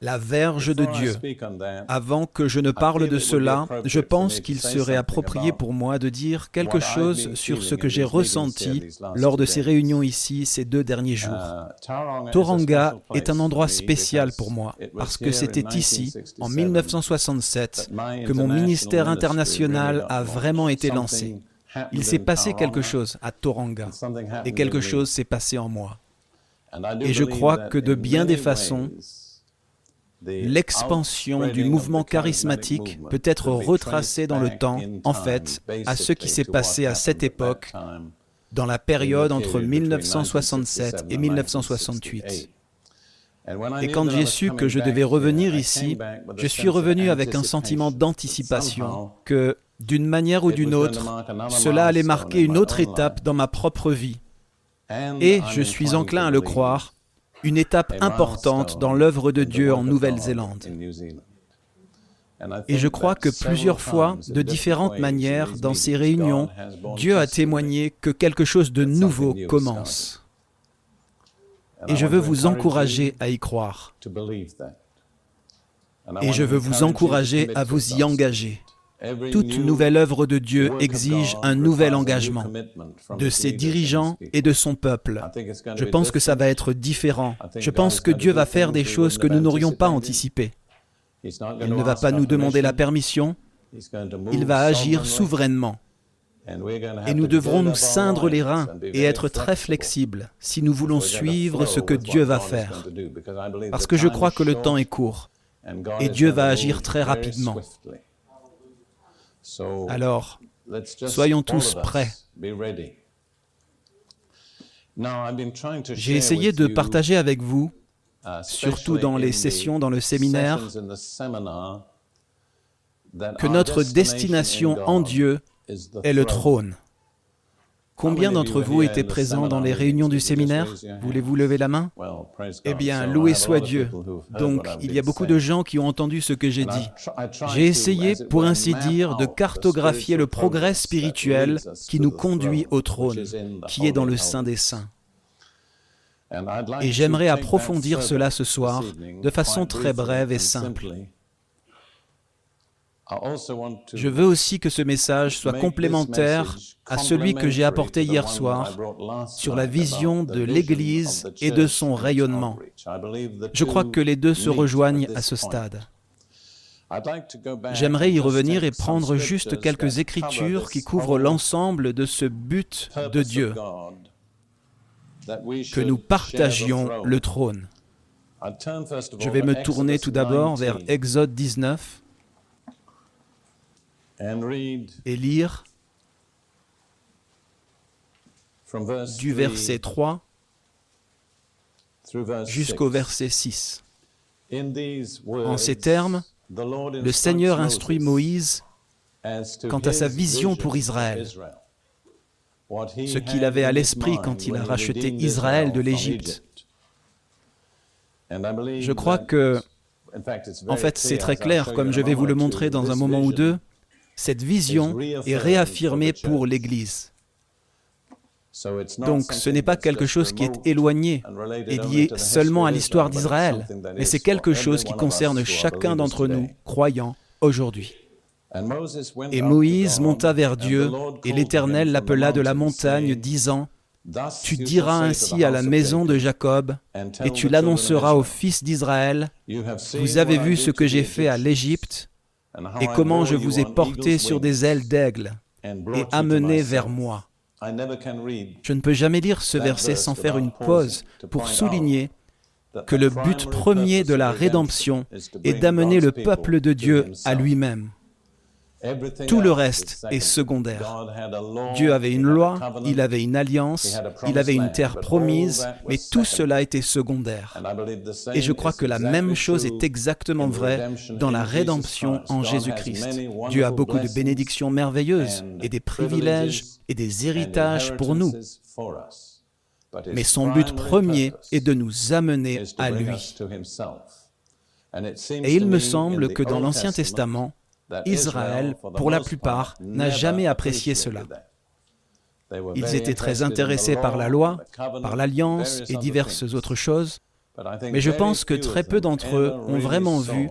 la verge de Dieu. Avant que je ne parle de cela, je pense qu'il serait approprié pour moi de dire quelque chose sur ce que j'ai ressenti lors de ces réunions ici ces deux derniers jours. Toranga est un endroit spécial pour moi parce que c'était ici, en 1967, que mon ministère international a vraiment été lancé. Il s'est passé quelque chose à Toranga et quelque chose s'est passé en moi. Et je crois que de bien des façons, l'expansion du mouvement charismatique peut être retracée dans le temps, en fait, à ce qui s'est passé à cette époque, dans la période entre 1967 et 1968. Et quand j'ai su que je devais revenir ici, je suis revenu avec un sentiment d'anticipation que, d'une manière ou d'une autre, cela allait marquer une autre étape dans ma propre vie. Et, je suis enclin à le croire, une étape importante dans l'œuvre de Dieu en Nouvelle-Zélande. Et je crois que plusieurs fois, de différentes manières, dans ces réunions, Dieu a témoigné que quelque chose de nouveau commence. Et je veux vous encourager à y croire. Et je veux vous encourager à vous y engager. Toute nouvelle œuvre de Dieu exige un nouvel engagement de ses dirigeants et de son peuple. Je pense que ça va être différent. Je pense que Dieu va faire des choses que nous n'aurions pas anticipées. Il ne va pas nous demander la permission, il va agir souverainement. Et nous devrons nous ceindre les reins et être très flexibles si nous voulons suivre ce que Dieu va faire. Parce que je crois que le temps est court et Dieu va agir très rapidement. Alors, soyons tous prêts. J'ai essayé de partager avec vous, surtout dans les sessions, dans le séminaire, que notre destination en Dieu est le trône. Combien d'entre vous étaient présents dans les réunions du séminaire Voulez-vous lever la main Eh bien, loué soit Dieu. Donc, il y a beaucoup de gens qui ont entendu ce que j'ai dit. J'ai essayé, pour ainsi dire, de cartographier le progrès spirituel qui nous conduit au trône, qui est dans le Saint des Saints. Et j'aimerais approfondir cela ce soir de façon très brève et simple. Je veux aussi que ce message soit complémentaire à celui que j'ai apporté hier soir sur la vision de l'Église et de son rayonnement. Je crois que les deux se rejoignent à ce stade. J'aimerais y revenir et prendre juste quelques écritures qui couvrent l'ensemble de ce but de Dieu, que nous partagions le trône. Je vais me tourner tout d'abord vers Exode 19 et lire du verset 3 jusqu'au verset 6. En ces termes, le Seigneur instruit Moïse quant à sa vision pour Israël, ce qu'il avait à l'esprit quand il a racheté Israël de l'Égypte. Je crois que, en fait, c'est très clair, comme je vais vous le montrer dans un moment ou deux, cette vision est réaffirmée pour l'Église. Donc ce n'est pas quelque chose qui est éloigné et lié seulement à l'histoire d'Israël, mais c'est quelque chose qui concerne chacun d'entre nous, croyants, aujourd'hui. Et Moïse monta vers Dieu, et l'Éternel l'appela de la montagne, disant, Tu diras ainsi à la maison de Jacob, et tu l'annonceras aux fils d'Israël, Vous avez vu ce que j'ai fait à l'Égypte, et comment je vous ai porté sur des ailes d'aigle et amené vers moi. Je ne peux jamais lire ce verset sans faire une pause pour souligner que le but premier de la rédemption est d'amener le peuple de Dieu à lui-même. Tout le reste est secondaire. Dieu avait une loi, il avait une alliance, il avait une terre promise, mais tout cela était secondaire. Et je crois que la même chose est exactement vraie dans la rédemption en Jésus-Christ. Dieu a beaucoup de bénédictions merveilleuses et des privilèges et des héritages pour nous. Mais son but premier est de nous amener à lui. Et il me semble que dans l'Ancien Testament, Israël, pour la plupart, n'a jamais apprécié cela. Ils étaient très intéressés par la loi, par l'alliance et diverses autres choses, Mais je pense que très peu d'entre eux ont vraiment vu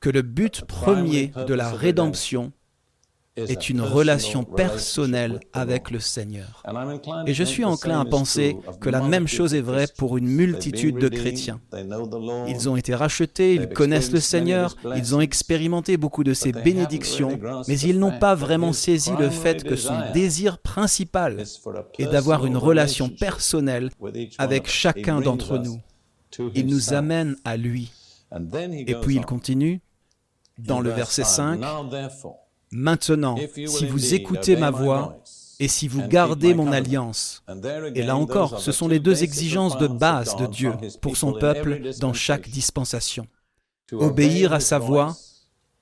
que le but premier de la rédemption est une relation personnelle avec le Seigneur. Et je suis enclin à penser que la même chose est vraie pour une multitude de chrétiens. Ils ont été rachetés, ils connaissent le Seigneur, ils ont expérimenté beaucoup de ses bénédictions, mais ils n'ont pas vraiment saisi le fait que son désir principal est d'avoir une relation personnelle avec chacun d'entre nous. Il nous amène à lui. Et puis il continue dans le verset 5. Maintenant, si vous écoutez ma voix et si vous gardez mon alliance, et là encore, ce sont les deux exigences de base de Dieu pour son peuple dans chaque dispensation. Obéir à sa voix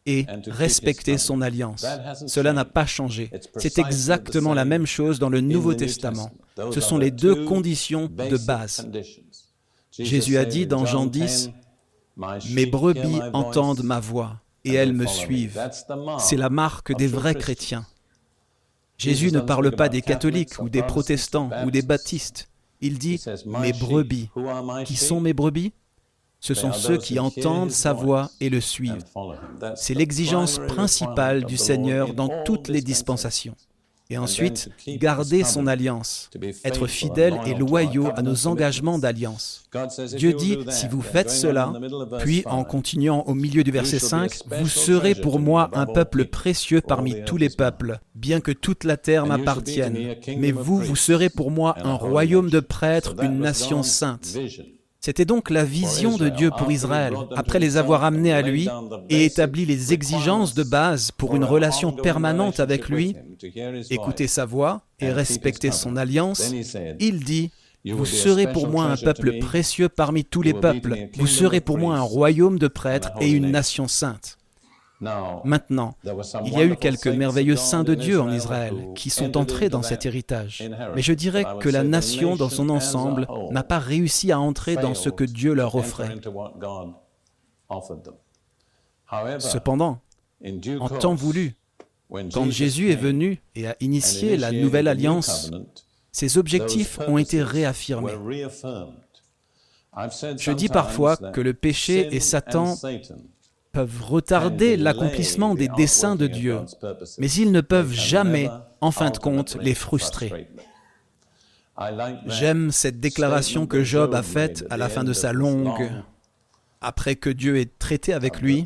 et respecter son alliance. Cela n'a pas changé. C'est exactement la même chose dans le Nouveau Testament. Ce sont les deux conditions de base. Jésus a dit dans Jean 10, Mes brebis entendent ma voix et elles me suivent. C'est la marque des vrais chrétiens. Jésus ne parle pas des catholiques ou des protestants ou des baptistes. Il dit mes brebis. Qui sont mes brebis? Ce sont ceux qui entendent sa voix et le suivent. C'est l'exigence principale du Seigneur dans toutes les dispensations. Et ensuite, garder son alliance, être fidèle et loyaux à nos engagements d'alliance. Dieu dit, si vous faites cela, puis en continuant au milieu du verset 5, vous serez pour moi un peuple précieux parmi tous les peuples, bien que toute la terre m'appartienne. Mais vous, vous serez pour moi un royaume de prêtres, une nation sainte. C'était donc la vision de Dieu pour Israël, après les avoir amenés à lui et établi les exigences de base pour une relation permanente avec lui, écouter sa voix et respecter son alliance. Il dit, vous serez pour moi un peuple précieux parmi tous les peuples, vous serez pour moi un royaume de prêtres et une nation sainte. Maintenant, il y a eu quelques merveilleux saints de Dieu en Israël qui sont entrés dans cet héritage. Mais je dirais que la nation dans son ensemble n'a pas réussi à entrer dans ce que Dieu leur offrait. Cependant, en temps voulu, quand Jésus est venu et a initié la nouvelle alliance, ses objectifs ont été réaffirmés. Je dis parfois que le péché et Satan peuvent retarder l'accomplissement des desseins de Dieu, mais ils ne peuvent jamais, en fin de compte, les frustrer. J'aime cette déclaration que Job a faite à la fin de sa longue, après que Dieu ait traité avec lui.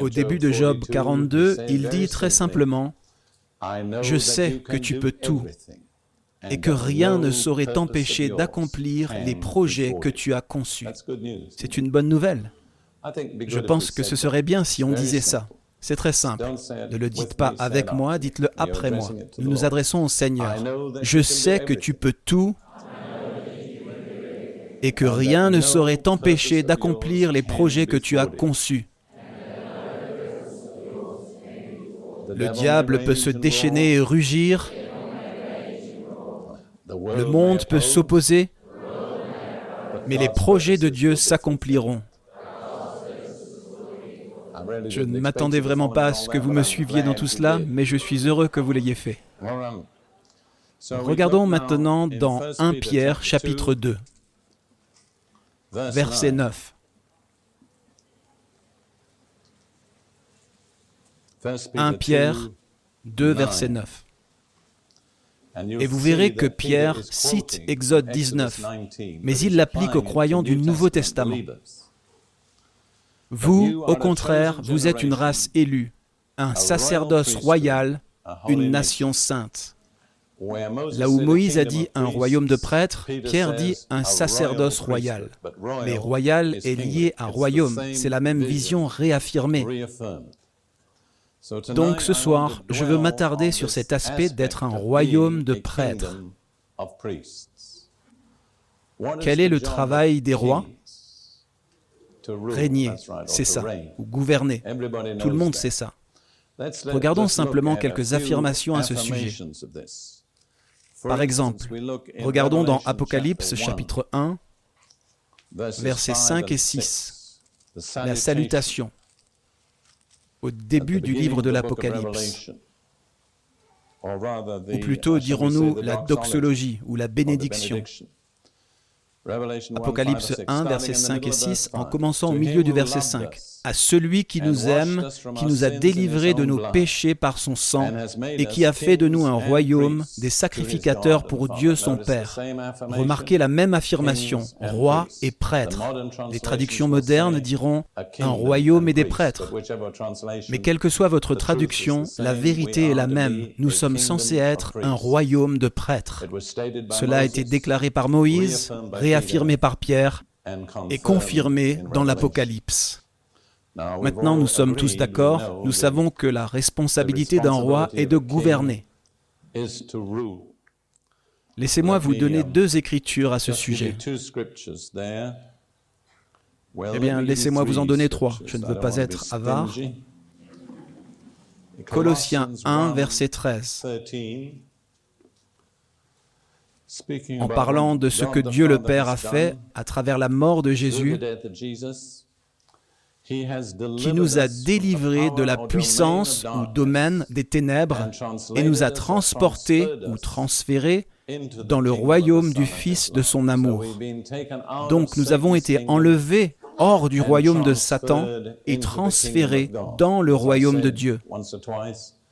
Au début de Job 42, il dit très simplement, Je sais que tu peux tout et que rien ne saurait t'empêcher d'accomplir les projets que tu as conçus. C'est une bonne nouvelle. Je pense que ce serait bien si on disait ça. C'est très simple. Ne le dites pas avec moi, dites-le après moi. Nous nous adressons au Seigneur. Je sais que tu peux tout et que rien ne saurait t'empêcher d'accomplir les projets que tu as conçus. Le diable peut se déchaîner et rugir. Le monde peut s'opposer. Mais les projets de Dieu s'accompliront. Je ne m'attendais vraiment pas à ce que vous me suiviez dans tout cela, mais je suis heureux que vous l'ayez fait. Regardons maintenant dans 1 Pierre chapitre 2, verset 9. 1 Pierre 2, verset 9. Et vous verrez que Pierre cite Exode 19, mais il l'applique aux croyants du Nouveau Testament. Vous, au contraire, vous êtes une race élue, un sacerdoce royal, une nation sainte. Là où Moïse a dit un royaume de prêtres, Pierre dit un sacerdoce royal. Mais royal est lié à royaume, c'est la même vision réaffirmée. Donc ce soir, je veux m'attarder sur cet aspect d'être un royaume de prêtres. Quel est le travail des rois? Régner, c'est ça, ou gouverner. Tout le monde sait ça. Regardons simplement quelques affirmations à ce sujet. Par exemple, regardons dans Apocalypse chapitre 1, versets 5 et 6, la salutation au début du livre de l'Apocalypse. Ou plutôt, dirons-nous, la doxologie ou la bénédiction. Apocalypse 1, versets 5 et 6, en commençant au milieu du verset 5 à celui qui nous aime, qui nous a délivrés de nos péchés par son sang, et qui a fait de nous un royaume, des sacrificateurs pour Dieu son Père. Remarquez la même affirmation, roi et prêtre. Les traductions modernes diront un royaume et des prêtres. Mais quelle que soit votre traduction, la vérité est la même. Nous sommes censés être un royaume de prêtres. Cela a été déclaré par Moïse, réaffirmé par Pierre et confirmé dans l'Apocalypse. Maintenant, nous sommes tous d'accord, nous savons que la responsabilité d'un roi est de gouverner. Laissez-moi vous donner deux écritures à ce sujet. Eh bien, laissez-moi vous en donner trois. Je ne veux pas être avare. Colossiens 1, verset 13. En parlant de ce que Dieu le Père a fait à travers la mort de Jésus, qui nous a délivrés de la puissance ou domaine des ténèbres et nous a transportés ou transférés dans le royaume du Fils de son amour. Donc nous avons été enlevés hors du royaume de Satan et transférés dans le royaume de Dieu.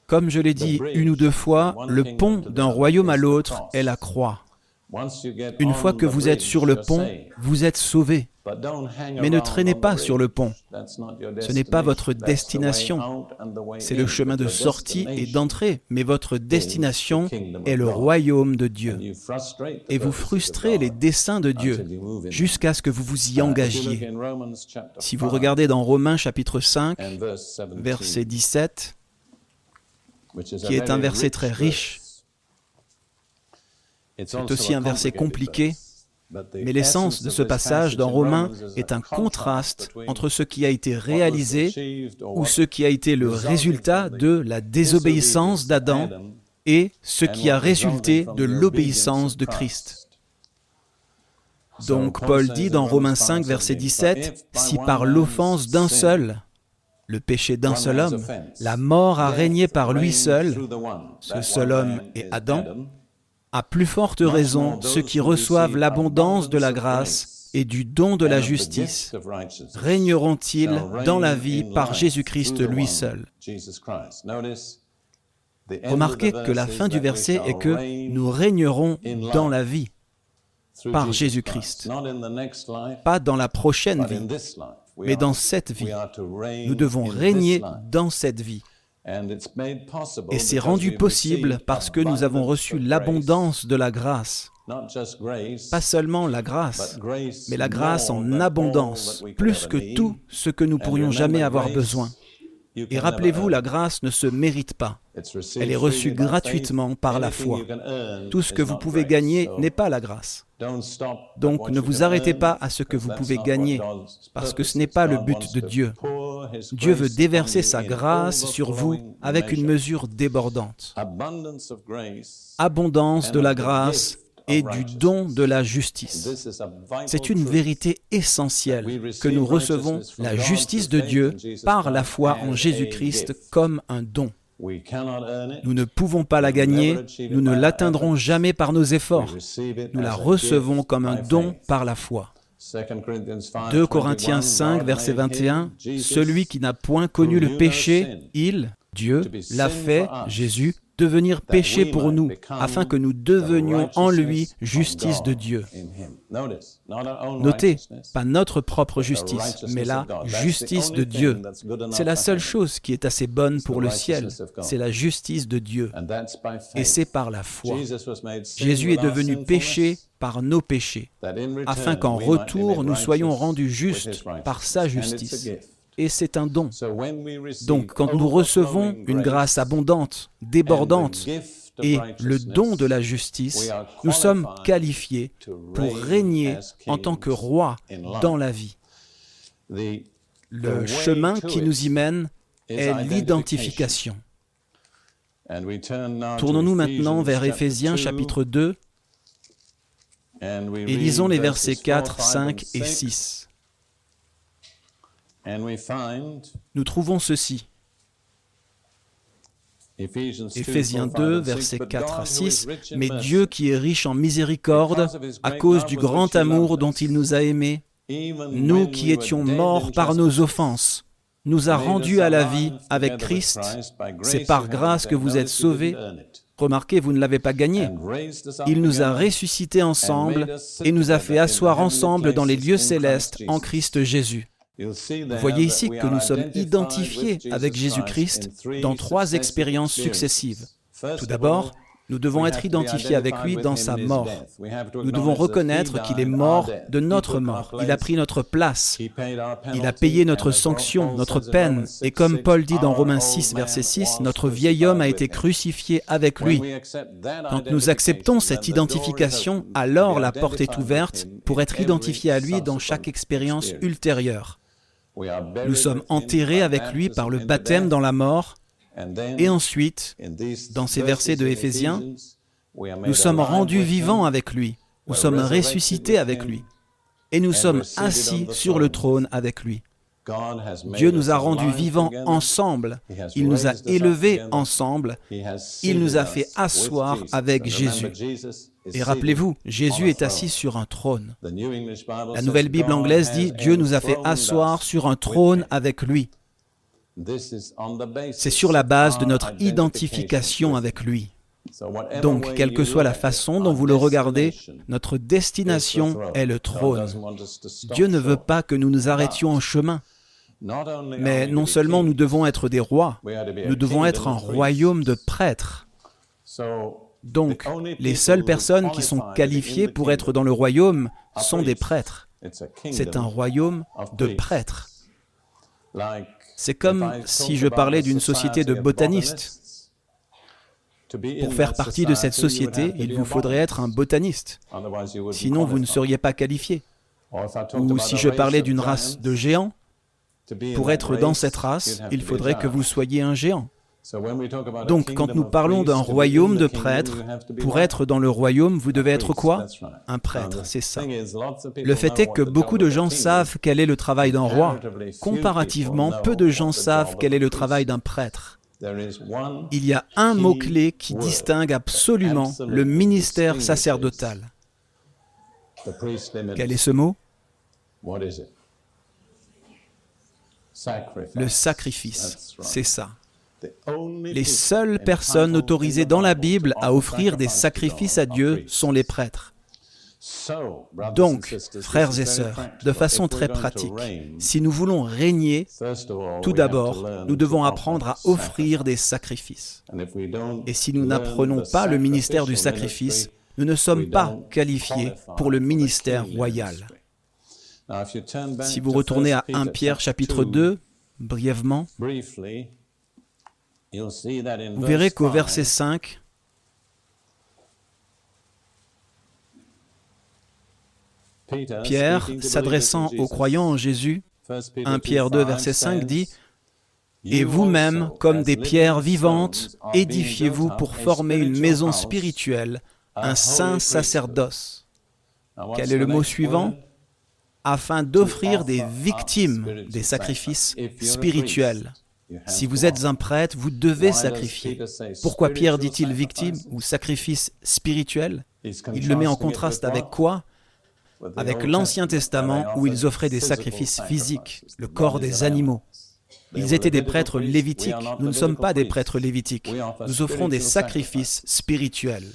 Comme je l'ai dit une ou deux fois, le pont d'un royaume à l'autre est la croix. Une fois que vous êtes sur le pont, vous êtes sauvé. Mais ne traînez pas sur le pont. Ce n'est pas votre destination. C'est le chemin de sortie et d'entrée. Mais votre destination est le royaume de Dieu. Et vous frustrez les desseins de Dieu jusqu'à ce que vous vous y engagiez. Si vous regardez dans Romains chapitre 5, verset 17, qui est un verset très riche, c'est aussi un verset compliqué, mais l'essence de ce passage dans Romains est un contraste entre ce qui a été réalisé ou ce qui a été le résultat de la désobéissance d'Adam et ce qui a résulté de l'obéissance de Christ. Donc Paul dit dans Romains 5, verset 17, Si par l'offense d'un seul, le péché d'un seul homme, la mort a régné par lui seul, ce seul homme est Adam, à plus forte raison ceux qui reçoivent l'abondance de la grâce et du don de la justice régneront-ils dans la vie par Jésus-Christ lui seul. Remarquez que la fin du verset est que nous régnerons dans la vie par Jésus-Christ, pas dans la prochaine vie, mais dans cette vie. Nous devons régner dans cette vie. Et c'est rendu possible parce que nous avons reçu l'abondance de la grâce. Pas seulement la grâce, mais la grâce en abondance, plus que tout ce que nous pourrions jamais avoir besoin. Et rappelez-vous, la grâce ne se mérite pas. Elle est reçue gratuitement par la foi. Tout ce que vous pouvez gagner n'est pas la grâce. Donc ne vous arrêtez pas à ce que vous pouvez gagner, parce que ce n'est pas le but de Dieu. Dieu veut déverser sa grâce sur vous avec une mesure débordante. Abondance de la grâce et du don de la justice. C'est une vérité essentielle que nous recevons la justice de Dieu par la foi en Jésus-Christ comme un don. Nous ne pouvons pas la gagner, nous ne l'atteindrons jamais par nos efforts. Nous la recevons comme un don par la foi. 2 Corinthiens 5, verset 21, Celui qui n'a point connu le péché, il, Dieu, l'a fait, Jésus, devenir péché pour nous, afin que nous devenions en lui justice de Dieu. Notez, pas notre propre justice, mais la justice de Dieu. C'est la seule chose qui est assez bonne pour le ciel, c'est la justice de Dieu. Et c'est par la foi. Jésus est devenu péché par nos péchés, afin qu'en retour nous soyons rendus justes par sa justice et c'est un don. Donc quand nous recevons une grâce abondante, débordante, et le don de la justice, nous sommes qualifiés pour régner en tant que roi dans la vie. Le chemin qui nous y mène est l'identification. Tournons-nous maintenant vers Éphésiens chapitre 2 et lisons les versets 4, 5 et 6. Nous trouvons ceci. Éphésiens 2, versets 4 à 6, Mais Dieu qui est riche en miséricorde, à cause du grand amour dont il nous a aimés, nous qui étions morts par nos offenses, nous a rendus à la vie avec Christ. C'est par grâce que vous êtes sauvés. Remarquez, vous ne l'avez pas gagné. Il nous a ressuscités ensemble et nous a fait asseoir ensemble dans les lieux célestes en Christ Jésus. Vous voyez ici que nous sommes identifiés avec Jésus-Christ dans trois expériences successives. Tout d'abord, nous devons être identifiés avec lui dans sa mort. Nous devons reconnaître qu'il est mort de notre mort. Il a pris notre place. Il a payé notre sanction, notre peine. Et comme Paul dit dans Romains 6, verset 6, notre vieil homme a été crucifié avec lui. Quand nous acceptons cette identification, alors la porte est ouverte pour être identifié à lui dans chaque expérience ultérieure. Nous sommes enterrés avec lui par le baptême dans la mort. Et ensuite, dans ces versets de Éphésiens, nous sommes rendus vivants avec lui, nous sommes ressuscités avec lui, et nous sommes assis sur le trône avec lui. Dieu nous a rendus vivants ensemble, il nous a élevés ensemble, il nous a fait asseoir avec Jésus. Et rappelez-vous, Jésus est assis sur un trône. La nouvelle Bible anglaise dit, Dieu nous a fait asseoir sur un trône avec lui. C'est sur la base de notre identification avec lui. Donc, quelle que soit la façon dont vous le regardez, notre destination est le trône. Dieu ne veut pas que nous nous arrêtions en chemin. Mais non seulement nous devons être des rois, nous devons être un royaume de prêtres. Donc, les seules personnes qui sont qualifiées pour être dans le royaume sont des prêtres. C'est un royaume de prêtres. C'est comme si je parlais d'une société de botanistes. Pour faire partie de cette société, il vous faudrait être un botaniste. Sinon, vous ne seriez pas qualifié. Ou si je parlais d'une race de géants, pour être dans cette race, il faudrait que vous soyez un géant. Donc, quand nous parlons d'un royaume de prêtres, pour être dans le royaume, vous devez être quoi Un prêtre, c'est ça. Le fait est que beaucoup de gens savent quel est le travail d'un roi. Comparativement, peu de gens savent quel est le travail d'un prêtre. Il y a un mot-clé qui distingue absolument le ministère sacerdotal. Quel est ce mot? Le sacrifice, c'est ça. Les seules personnes autorisées dans la Bible à offrir des sacrifices à Dieu sont les prêtres. Donc, frères et sœurs, de façon très pratique, si nous voulons régner, tout d'abord, nous devons apprendre à offrir des sacrifices. Et si nous n'apprenons pas le ministère du sacrifice, nous ne sommes pas qualifiés pour le ministère royal. Si vous retournez à 1 Pierre chapitre 2, brièvement, vous verrez qu'au verset 5, Pierre, s'adressant aux croyants en Jésus, 1 Pierre 2, verset 5 dit, Et vous-même, comme des pierres vivantes, édifiez-vous pour former une maison spirituelle, un saint sacerdoce. Quel est le mot suivant? Afin d'offrir des victimes des sacrifices spirituels. Si vous êtes un prêtre, vous devez sacrifier. Pourquoi Pierre dit-il victime ou sacrifice spirituel? Il le met en contraste avec quoi? Avec l'Ancien Testament où ils offraient des sacrifices physiques, le corps des animaux. Ils étaient des prêtres lévitiques. Nous ne sommes pas des prêtres lévitiques. Nous offrons des sacrifices spirituels.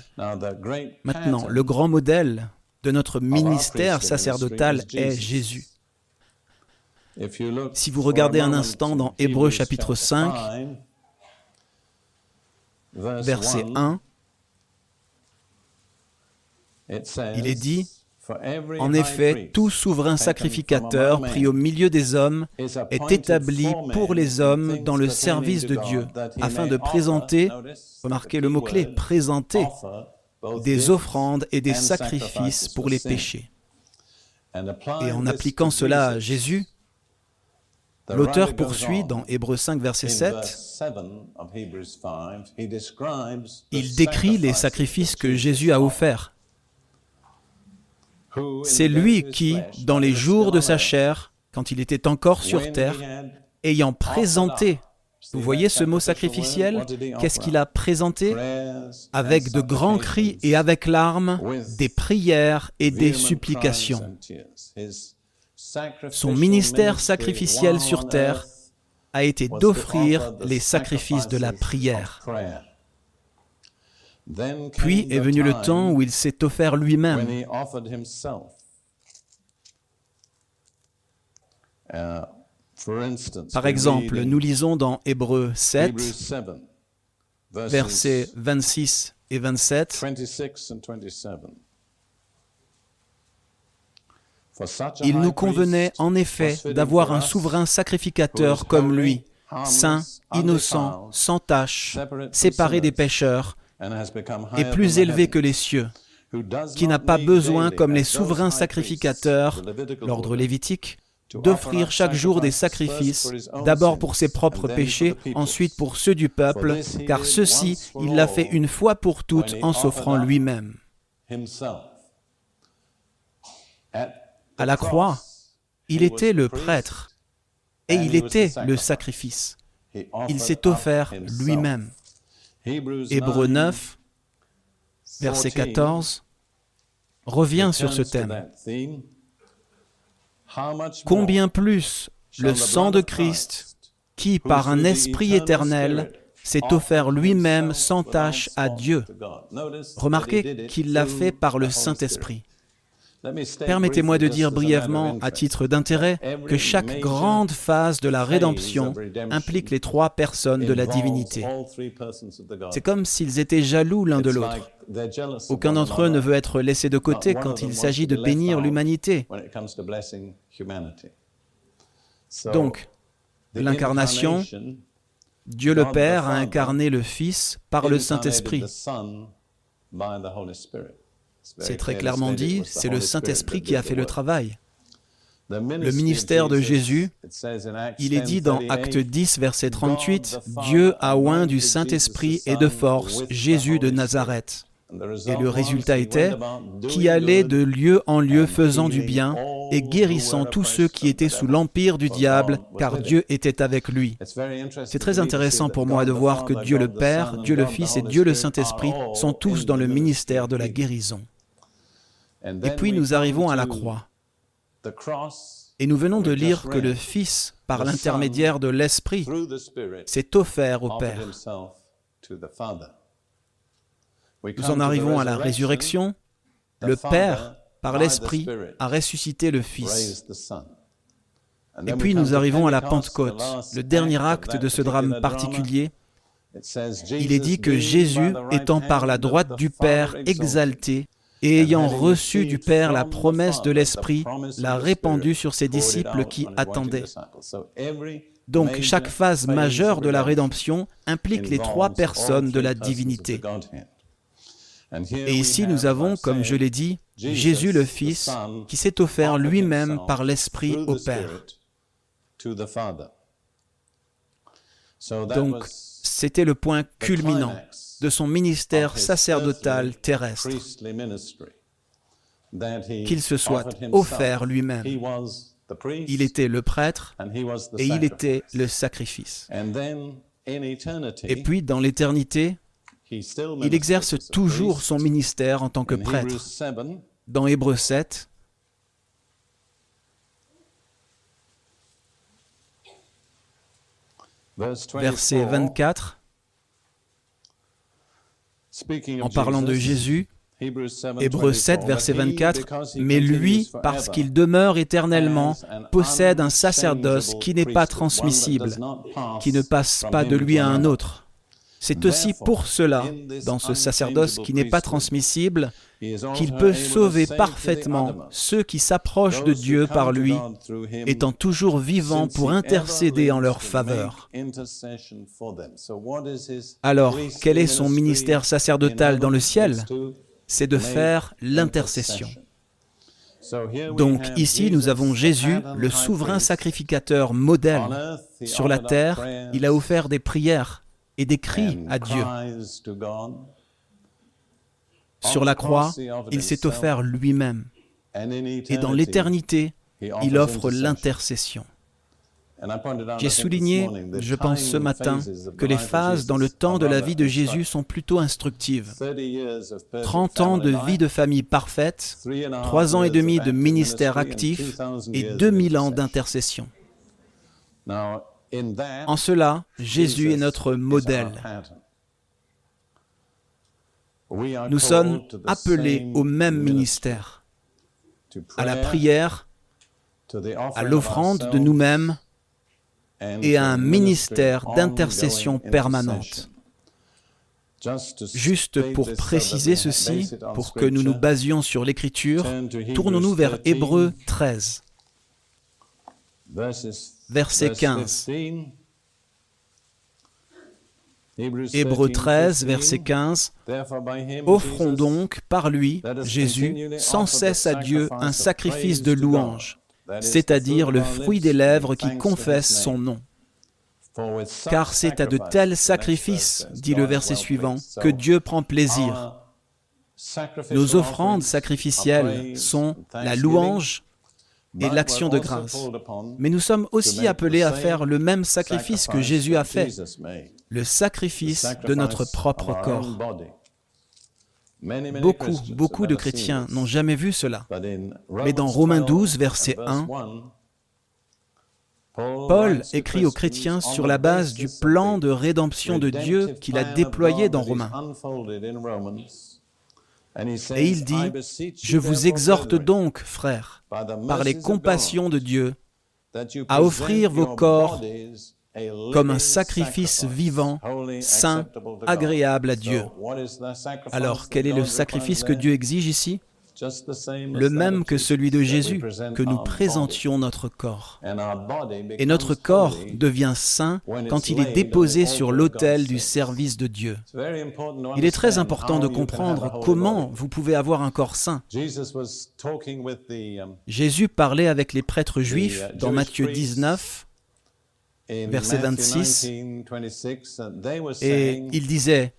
Maintenant, le grand modèle de notre ministère sacerdotal est Jésus. Si vous regardez un instant dans Hébreu chapitre 5, verset 1, il est dit, en effet, tout souverain sacrificateur pris au milieu des hommes est établi pour les hommes dans le service de Dieu, afin de présenter, remarquez le mot-clé, présenter des offrandes et des sacrifices pour les péchés. Et en appliquant cela à Jésus, L'auteur poursuit dans Hébreux 5, verset 7. Il décrit les sacrifices que Jésus a offerts. C'est lui qui, dans les jours de sa chair, quand il était encore sur terre, ayant présenté Vous voyez ce mot sacrificiel Qu'est-ce qu'il a présenté Avec de grands cris et avec larmes, des prières et des supplications. Son ministère sacrificiel sur terre a été d'offrir les sacrifices de la prière. Puis est venu le temps où il s'est offert lui-même. Par exemple, nous lisons dans Hébreux 7, versets 26 et 27, Il nous convenait en effet d'avoir un souverain sacrificateur comme lui, saint, innocent, sans tache, séparé des pécheurs, et plus élevé que les cieux, qui n'a pas besoin, comme les souverains sacrificateurs, l'ordre lévitique, d'offrir chaque jour des sacrifices, d'abord pour ses propres péchés, ensuite pour ceux du peuple, car ceci, il l'a fait une fois pour toutes en s'offrant lui-même. À la croix, il était le prêtre et il était le sacrifice. Il s'est offert lui-même. Hébreu 9, verset 14, revient sur ce thème. Combien plus le sang de Christ, qui par un esprit éternel s'est offert lui-même sans tâche à Dieu? Remarquez qu'il l'a fait par le Saint-Esprit. Permettez-moi de dire brièvement, à titre d'intérêt, que chaque grande phase de la rédemption implique les trois personnes de la divinité. C'est comme s'ils étaient jaloux l'un de l'autre. Aucun d'entre eux ne veut être laissé de côté quand il s'agit de bénir l'humanité. Donc, l'incarnation, Dieu le Père a incarné le Fils par le Saint-Esprit. C'est très clairement dit, c'est le Saint-Esprit qui a fait le travail. Le ministère de Jésus, il est dit dans Acte 10, verset 38, Dieu a oint du Saint-Esprit et de force Jésus de Nazareth. Et le résultat était qui allait de lieu en lieu faisant du bien et guérissant tous ceux qui étaient sous l'empire du diable, car Dieu était avec lui. C'est très intéressant pour moi de voir que Dieu le Père, Dieu le Fils et Dieu le Saint-Esprit sont tous dans le ministère de la guérison. Et puis nous arrivons à la croix. Et nous venons de lire que le Fils, par l'intermédiaire de l'Esprit, s'est offert au Père. Nous en arrivons à la résurrection. Le Père, par l'Esprit, a ressuscité le Fils. Et puis nous arrivons à la Pentecôte, le dernier acte de ce drame particulier. Il est dit que Jésus, étant par la droite du Père exalté, et ayant reçu du Père la promesse de l'Esprit, l'a répandue sur ses disciples qui attendaient. Donc chaque phase majeure de la rédemption implique les trois personnes de la divinité. Et ici nous avons, comme je l'ai dit, Jésus le Fils qui s'est offert lui-même par l'Esprit au Père. Donc c'était le point culminant de son ministère sacerdotal terrestre, qu'il se soit offert lui-même. Il était le prêtre et il était le sacrifice. Et puis, dans l'éternité, il exerce toujours son ministère en tant que prêtre. Dans Hébreu 7, verset 24, en parlant de Jésus, Hébreux 7, verset 24, Mais lui, parce qu'il demeure éternellement, possède un sacerdoce qui n'est pas transmissible, qui ne passe pas de lui à un autre. C'est aussi pour cela, dans ce sacerdoce qui n'est pas transmissible, qu'il peut sauver parfaitement ceux qui s'approchent de Dieu par lui, étant toujours vivant pour intercéder en leur faveur. Alors, quel est son ministère sacerdotal dans le ciel? C'est de faire l'intercession. Donc ici, nous avons Jésus, le souverain sacrificateur modèle. Sur la terre, il a offert des prières et des cris à Dieu. Sur la croix, il s'est offert lui-même. Et dans l'éternité, il offre l'intercession. J'ai souligné, je pense ce matin, que les phases dans le temps de la vie de Jésus sont plutôt instructives. 30 ans de vie de famille parfaite, 3 ans et demi de ministère actif et 2000 ans d'intercession. En cela, Jésus est notre modèle. Nous sommes appelés au même ministère, à la prière, à l'offrande de nous-mêmes et à un ministère d'intercession permanente. Juste pour préciser ceci, pour que nous nous basions sur l'Écriture, tournons-nous vers Hébreu 13, verset 15. Hébreu 13, verset 15. Offrons donc par lui, Jésus, sans cesse à Dieu un sacrifice de louange, c'est-à-dire le fruit des lèvres qui confessent son nom. Car c'est à de tels sacrifices, dit le verset suivant, que Dieu prend plaisir. Nos offrandes sacrificielles sont la louange et l'action de grâce. Mais nous sommes aussi appelés à faire le même sacrifice que Jésus a fait, le sacrifice de notre propre corps. Beaucoup, beaucoup de chrétiens n'ont jamais vu cela. Mais dans Romains 12, verset 1, Paul écrit aux chrétiens sur la base du plan de rédemption de Dieu qu'il a déployé dans Romains. Et il dit, Je vous exhorte donc, frères, par les compassions de Dieu, à offrir vos corps comme un sacrifice vivant, saint, agréable à Dieu. Alors, quel est le sacrifice que Dieu exige ici? Le même que celui de Jésus, que nous présentions notre corps. Et notre corps devient saint quand il est déposé sur l'autel du service de Dieu. Il est très important de comprendre comment vous pouvez avoir un corps saint. Jésus parlait avec les prêtres juifs dans Matthieu 19, verset 26, et il disait,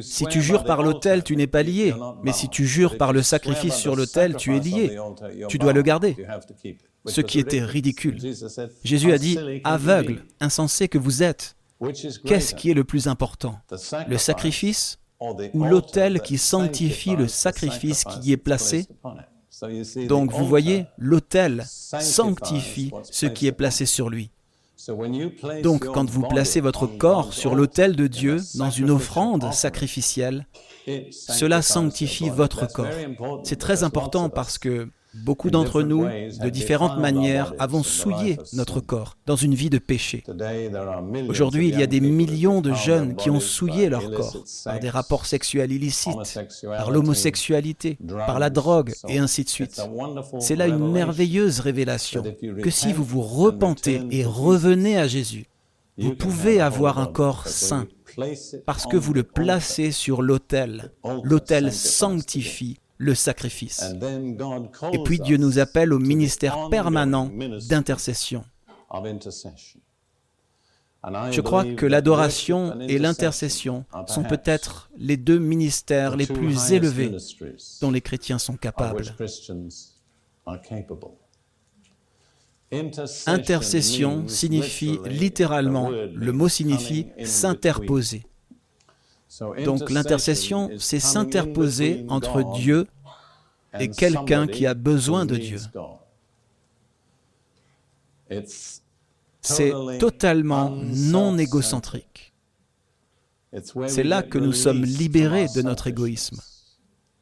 si tu jures par l'autel, tu n'es pas lié. Mais si tu jures par le sacrifice sur l'autel, tu es lié. Tu dois le garder. Ce qui était ridicule. Jésus a dit, aveugle, insensé que vous êtes. Qu'est-ce qui est le plus important? Le sacrifice ou l'autel qui sanctifie le sacrifice qui y est placé? Donc vous voyez, l'autel sanctifie ce qui est placé sur lui. Donc quand vous placez votre corps sur l'autel de Dieu dans une offrande sacrificielle, cela sanctifie votre corps. C'est très important parce que Beaucoup d'entre nous, de différentes manières, avons souillé notre corps dans une vie de péché. Aujourd'hui, il y a des millions de jeunes qui ont souillé leur corps par des rapports sexuels illicites, par l'homosexualité, par la drogue et ainsi de suite. C'est là une merveilleuse révélation que si vous vous repentez et revenez à Jésus, vous pouvez avoir un corps saint parce que vous le placez sur l'autel. L'autel sanctifie le sacrifice. Et puis Dieu nous appelle au ministère permanent d'intercession. Je crois que l'adoration et l'intercession sont peut-être les deux ministères les plus élevés dont les chrétiens sont capables. Intercession signifie littéralement, le mot signifie s'interposer. Donc l'intercession, c'est s'interposer entre Dieu et quelqu'un qui a besoin de Dieu. C'est totalement non égocentrique. C'est là que nous sommes libérés de notre égoïsme.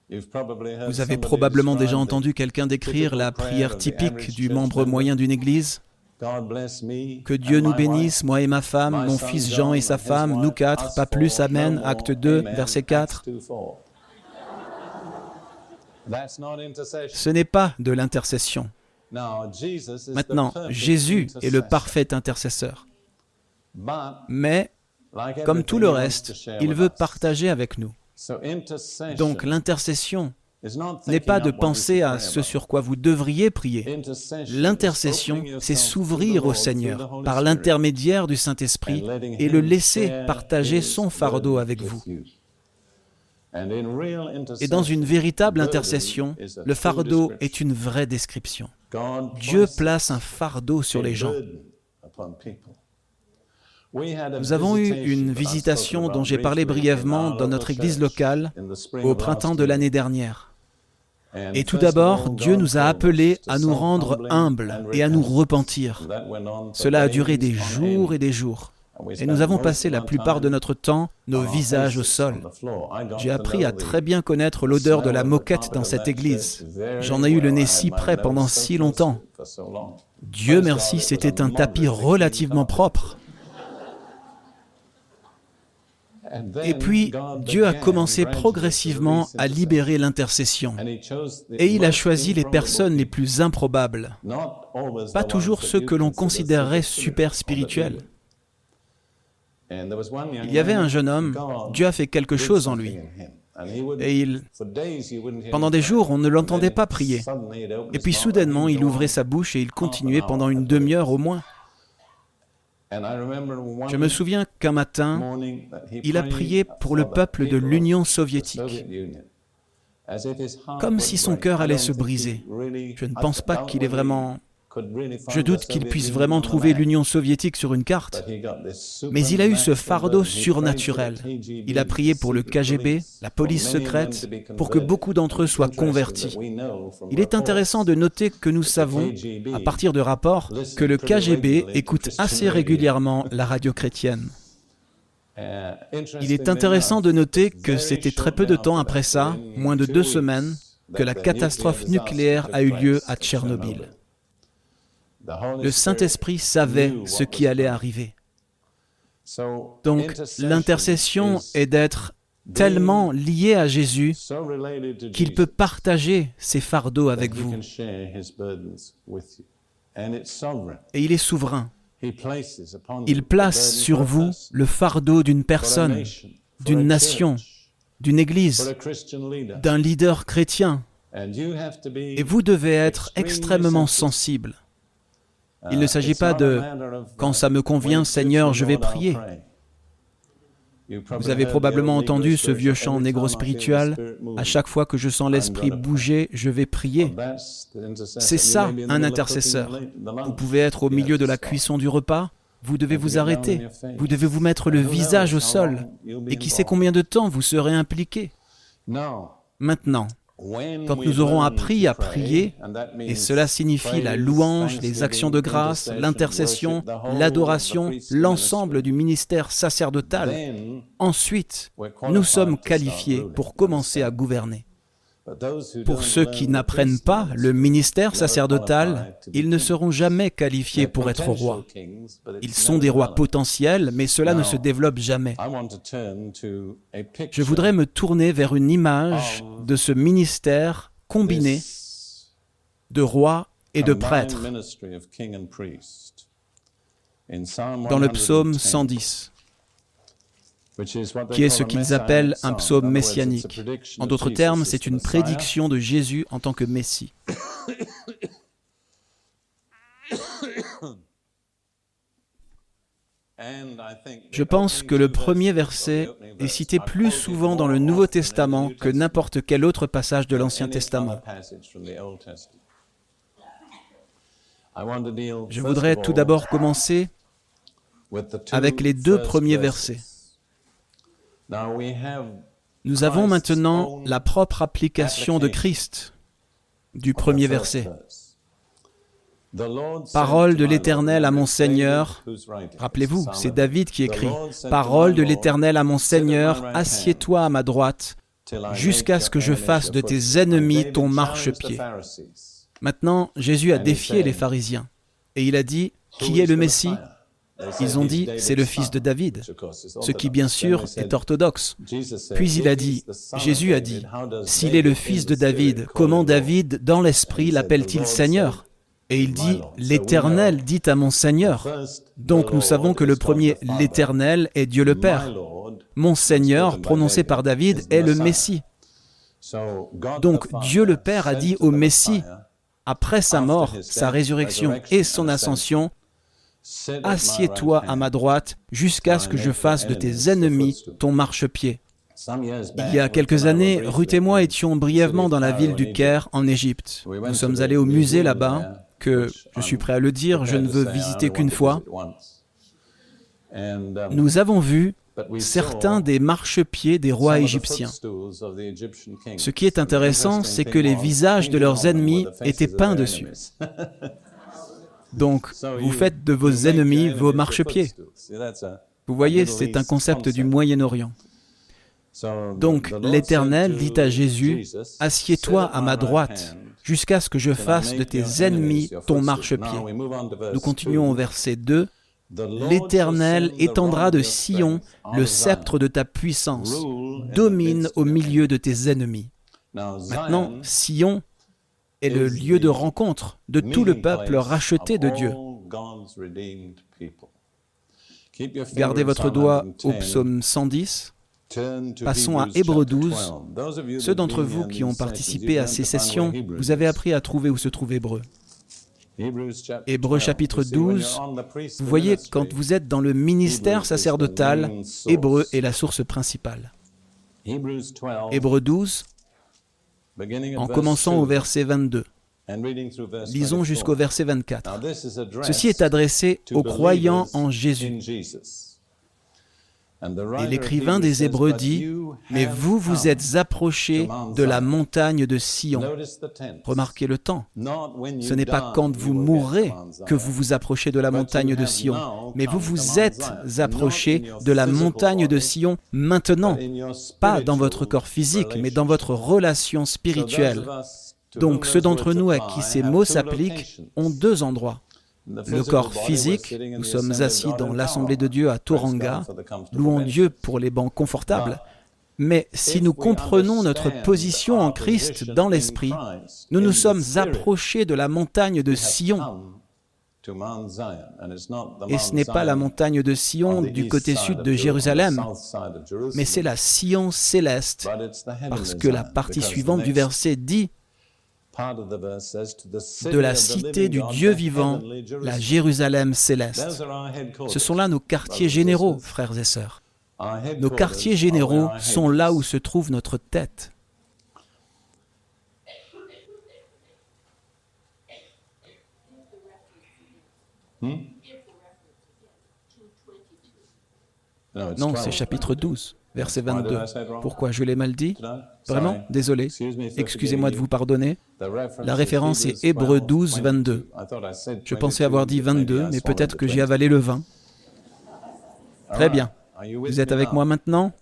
Vous avez probablement déjà entendu quelqu'un décrire la prière typique du membre moyen d'une église que Dieu nous bénisse, moi et ma femme, mon fils Jean et sa femme, nous quatre, pas plus, Amen, acte 2, verset 4. Ce n'est pas de l'intercession. Maintenant, Jésus est le parfait intercesseur. Mais, comme tout le reste, il veut partager avec nous. Donc l'intercession n'est pas de penser à ce sur quoi vous devriez prier. L'intercession, c'est s'ouvrir au Seigneur par l'intermédiaire du Saint-Esprit et le laisser partager son fardeau avec vous. Et dans une véritable intercession, le fardeau est une vraie description. Dieu place un fardeau sur les gens. Nous avons eu une visitation dont j'ai parlé brièvement dans notre église locale au printemps de l'année dernière. Et tout d'abord, Dieu nous a appelés à nous rendre humbles et à nous repentir. Cela a duré des jours et des jours. Et nous avons passé la plupart de notre temps nos visages au sol. J'ai appris à très bien connaître l'odeur de la moquette dans cette église. J'en ai eu le nez si près pendant si longtemps. Dieu merci, c'était un tapis relativement propre. Et puis, Dieu a commencé progressivement à libérer l'intercession. Et il a choisi les personnes les plus improbables, pas toujours ceux que l'on considérerait super spirituels. Il y avait un jeune homme, Dieu a fait quelque chose en lui. Et il, pendant des jours, on ne l'entendait pas prier. Et puis soudainement, il ouvrait sa bouche et il continuait pendant une demi-heure au moins. Je me souviens qu'un matin, il a prié pour le peuple de l'Union soviétique, comme si son cœur allait se briser. Je ne pense pas qu'il ait vraiment je doute qu'il puisse vraiment trouver l'Union soviétique sur une carte. Mais il a eu ce fardeau surnaturel. Il a prié pour le KGB, la police secrète, pour que beaucoup d'entre eux soient convertis. Il est intéressant de noter que nous savons, à partir de rapports, que le KGB écoute assez régulièrement la radio chrétienne. Il est intéressant de noter que c'était très peu de temps après ça, moins de deux semaines, que la catastrophe nucléaire a eu lieu à Tchernobyl. Le Saint-Esprit savait ce qui allait arriver. Donc l'intercession est d'être tellement lié à Jésus qu'il peut partager ses fardeaux avec vous. Et il est souverain. Il place sur vous le fardeau d'une personne, d'une nation, d'une église, d'un leader chrétien. Et vous devez être extrêmement sensible. Il ne s'agit pas de ⁇ quand ça me convient, Seigneur, je vais prier ⁇ Vous avez probablement entendu ce vieux chant négro spirituel À chaque fois que je sens l'esprit bouger, je vais prier. C'est ça, un intercesseur. Vous pouvez être au milieu de la cuisson du repas, vous devez vous arrêter, vous devez vous mettre le visage au sol, et qui sait combien de temps vous serez impliqué? Maintenant, quand nous aurons appris à prier, et cela signifie la louange, les actions de grâce, l'intercession, l'adoration, l'ensemble du ministère sacerdotal, ensuite, nous sommes qualifiés pour commencer à gouverner. Pour ceux qui n'apprennent pas le ministère sacerdotal, ils ne seront jamais qualifiés pour être rois. Ils sont des rois potentiels, mais cela ne se développe jamais. Je voudrais me tourner vers une image de ce ministère combiné de rois et de prêtres. dans le psaume 110 qui est ce qu'ils appellent un psaume messianique. En d'autres termes, c'est une prédiction de Jésus en tant que Messie. Je pense que le premier verset est cité plus souvent dans le Nouveau Testament que n'importe quel autre passage de l'Ancien Testament. Je voudrais tout d'abord commencer avec les deux premiers versets. Nous avons maintenant la propre application de Christ du premier verset. Parole de l'Éternel à mon Seigneur. Rappelez-vous, c'est David qui écrit. Parole de l'Éternel à mon Seigneur, assieds-toi à ma droite, jusqu'à ce que je fasse de tes ennemis ton marchepied. Maintenant, Jésus a défié les pharisiens et il a dit, qui est le Messie? Ils ont dit, c'est le fils de David, ce qui bien sûr est orthodoxe. Puis il a dit, Jésus a dit, s'il est le fils de David, comment David, dans l'esprit, l'appelle-t-il Seigneur? Et il dit, l'Éternel dit à mon Seigneur. Donc nous savons que le premier, l'Éternel, est Dieu le Père. Mon Seigneur, prononcé par David, est le Messie. Donc Dieu le Père a dit au Messie, après sa mort, sa résurrection et son ascension, Assieds-toi à ma droite jusqu'à ce que je fasse de tes ennemis ton marchepied. Il y a quelques années, Ruth et moi étions brièvement dans la ville du Caire, en Égypte. Nous sommes allés au musée là-bas, que, je suis prêt à le dire, je ne veux visiter qu'une fois. Nous avons vu certains des marchepieds des rois égyptiens. Ce qui est intéressant, c'est que les visages de leurs ennemis étaient peints dessus. Donc, vous faites de vos ennemis vos marchepieds. Vous voyez, c'est un concept du Moyen-Orient. Donc l'Éternel dit à Jésus, Assieds-toi à ma droite jusqu'à ce que je fasse de tes ennemis ton marchepied. Nous continuons au verset 2. L'Éternel étendra de Sion le sceptre de ta puissance, domine au milieu de tes ennemis. Maintenant, Sion est le lieu de rencontre de tout le peuple racheté de Dieu. Gardez votre doigt au psaume 110. Passons à Hébreu 12. Ceux d'entre vous qui ont participé à ces sessions, vous avez appris à trouver où se trouve Hébreu. Hébreu chapitre 12, vous voyez, quand vous êtes dans le ministère sacerdotal, Hébreu est la source principale. Hébreu 12, en commençant au verset 22. Lisons jusqu'au verset 24. Ceci est adressé aux croyants en Jésus. Et l'écrivain des Hébreux dit, Mais vous vous êtes approchés de la montagne de Sion. Remarquez le temps. Ce n'est pas quand vous mourrez que vous vous approchez de la montagne de Sion, mais vous vous êtes approchés de la montagne de Sion maintenant, pas dans votre corps physique, mais dans votre relation spirituelle. Donc ceux d'entre nous à qui ces mots s'appliquent ont deux endroits le corps physique. Nous sommes assis dans l'Assemblée de Dieu à Touranga. Louons Dieu pour les bancs confortables. Mais si nous comprenons notre position en Christ dans l'Esprit, nous nous sommes approchés de la montagne de Sion. Et ce n'est pas la montagne de Sion du côté sud de Jérusalem, mais c'est la Sion céleste, parce que la partie suivante du verset dit de la cité du Dieu vivant, la Jérusalem céleste. Ce sont là nos quartiers généraux, frères et sœurs. Nos quartiers généraux sont là où se trouve notre tête. Hmm? Non, c'est chapitre 12 verset 22. Pourquoi je l'ai mal dit? Vraiment? Désolé. Excusez-moi de vous pardonner. La référence est Hébreu 12, 22. Je pensais avoir dit 22, mais peut-être que j'ai avalé le 20. Très bien. Vous êtes avec moi maintenant?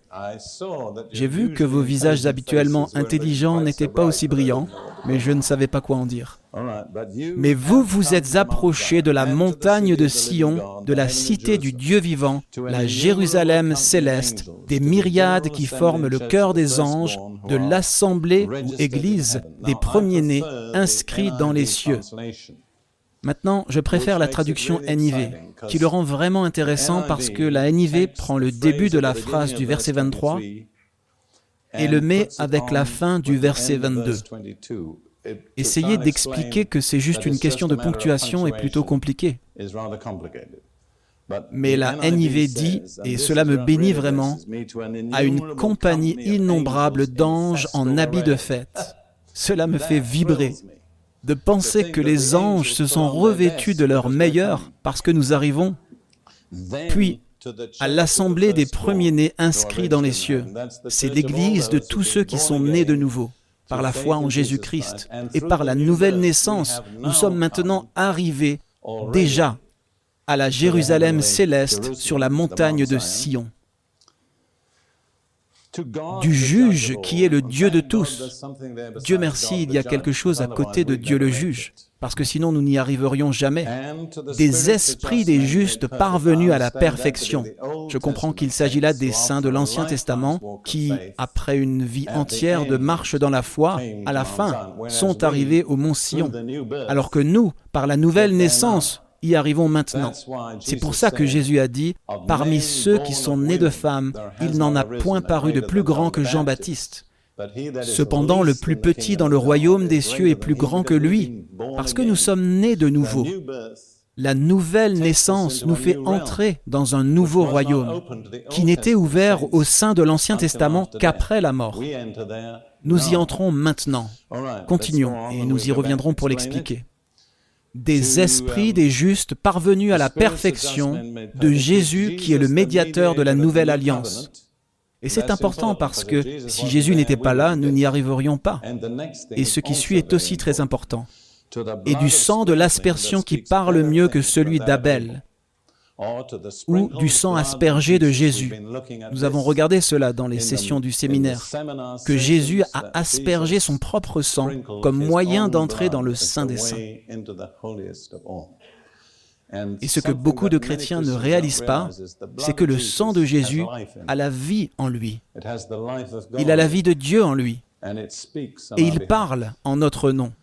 J'ai vu que vos visages habituellement intelligents n'étaient pas aussi brillants, mais je ne savais pas quoi en dire. Mais vous vous êtes approchés de la montagne de Sion, de la cité du Dieu vivant, la Jérusalem céleste, des myriades qui forment le cœur des anges, de l'assemblée ou église des premiers-nés inscrits dans les cieux. Maintenant, je préfère la traduction NIV, qui le rend vraiment intéressant parce que la NIV prend le début de la phrase du verset 23 et le met avec la fin du verset 22. Essayez d'expliquer que c'est juste une question de ponctuation est plutôt compliqué. Mais la NIV dit, et cela me bénit vraiment, à une compagnie innombrable d'anges en habits de fête. Cela me fait vibrer de penser que les anges se sont revêtus de leur meilleur parce que nous arrivons, puis à l'assemblée des premiers-nés inscrits dans les cieux. C'est l'Église de tous ceux qui sont nés de nouveau par la foi en Jésus-Christ et par la nouvelle naissance. Nous sommes maintenant arrivés déjà à la Jérusalem céleste sur la montagne de Sion du juge qui est le Dieu de tous. Dieu merci, il y a quelque chose à côté de Dieu le juge, parce que sinon nous n'y arriverions jamais. Des esprits des justes parvenus à la perfection. Je comprends qu'il s'agit là des saints de l'Ancien Testament qui, après une vie entière de marche dans la foi, à la fin, sont arrivés au mont Sion, alors que nous, par la nouvelle naissance, y arrivons maintenant. C'est pour ça que Jésus a dit, parmi ceux qui sont nés de femmes, il n'en a point paru de plus grand que Jean-Baptiste. Cependant, le plus petit dans le royaume des cieux est plus grand que lui, parce que nous sommes nés de nouveau. La nouvelle naissance nous fait entrer dans un nouveau royaume qui n'était ouvert au sein de l'Ancien Testament qu'après la mort. Nous y entrons maintenant. Continuons et nous y reviendrons pour l'expliquer. des esprits des justes parvenus à la perfection de Jésus qui est le médiateur de la nouvelle alliance. Et c'est important parce que si Jésus n'était pas là, nous n'y arriverions pas. Et ce qui suit est aussi très important. Et du sang de l'aspersion qui parle mieux que celui d'Abel, ou du sang aspergé de Jésus. Nous avons regardé cela dans les sessions du séminaire, que Jésus a aspergé son propre sang comme moyen d'entrer dans le Saint des Saints. Et ce que beaucoup de chrétiens ne réalisent pas, c'est que le sang de Jésus a la vie en lui. Il a la vie de Dieu en lui. Et il parle en notre nom.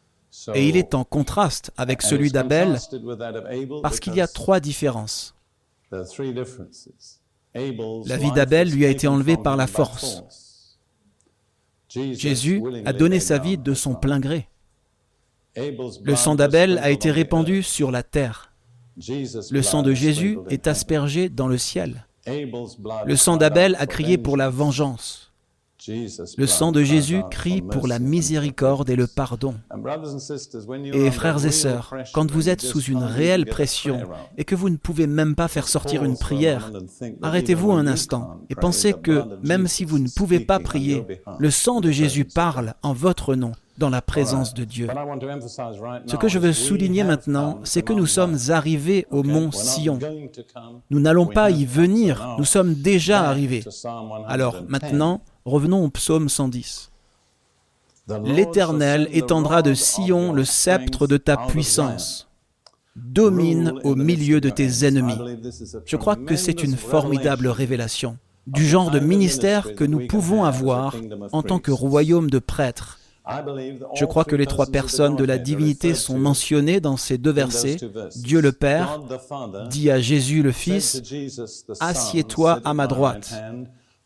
Et il est en contraste avec celui d'Abel parce qu'il y a trois différences. La vie d'Abel lui a été enlevée par la force. Jésus a donné sa vie de son plein gré. Le sang d'Abel a été répandu sur la terre. Le sang de Jésus est aspergé dans le ciel. Le sang d'Abel a crié pour la vengeance. Le sang de Jésus crie pour la miséricorde et le pardon. Et frères et sœurs, quand vous êtes sous une réelle pression et que vous ne pouvez même pas faire sortir une prière, arrêtez-vous un instant et pensez que même si vous ne pouvez pas prier, le sang de Jésus parle en votre nom dans la présence de Dieu. Ce que je veux souligner maintenant, c'est que nous sommes arrivés au mont Sion. Nous n'allons pas y venir, nous sommes déjà arrivés. Alors maintenant, Revenons au psaume 110. L'Éternel étendra de Sion le sceptre de ta puissance. Domine au milieu de tes ennemis. Je crois que c'est une formidable révélation du genre de ministère que nous pouvons avoir en tant que royaume de prêtres. Je crois que les trois personnes de la divinité sont mentionnées dans ces deux versets. Dieu le Père dit à Jésus le Fils, Assieds-toi à ma droite.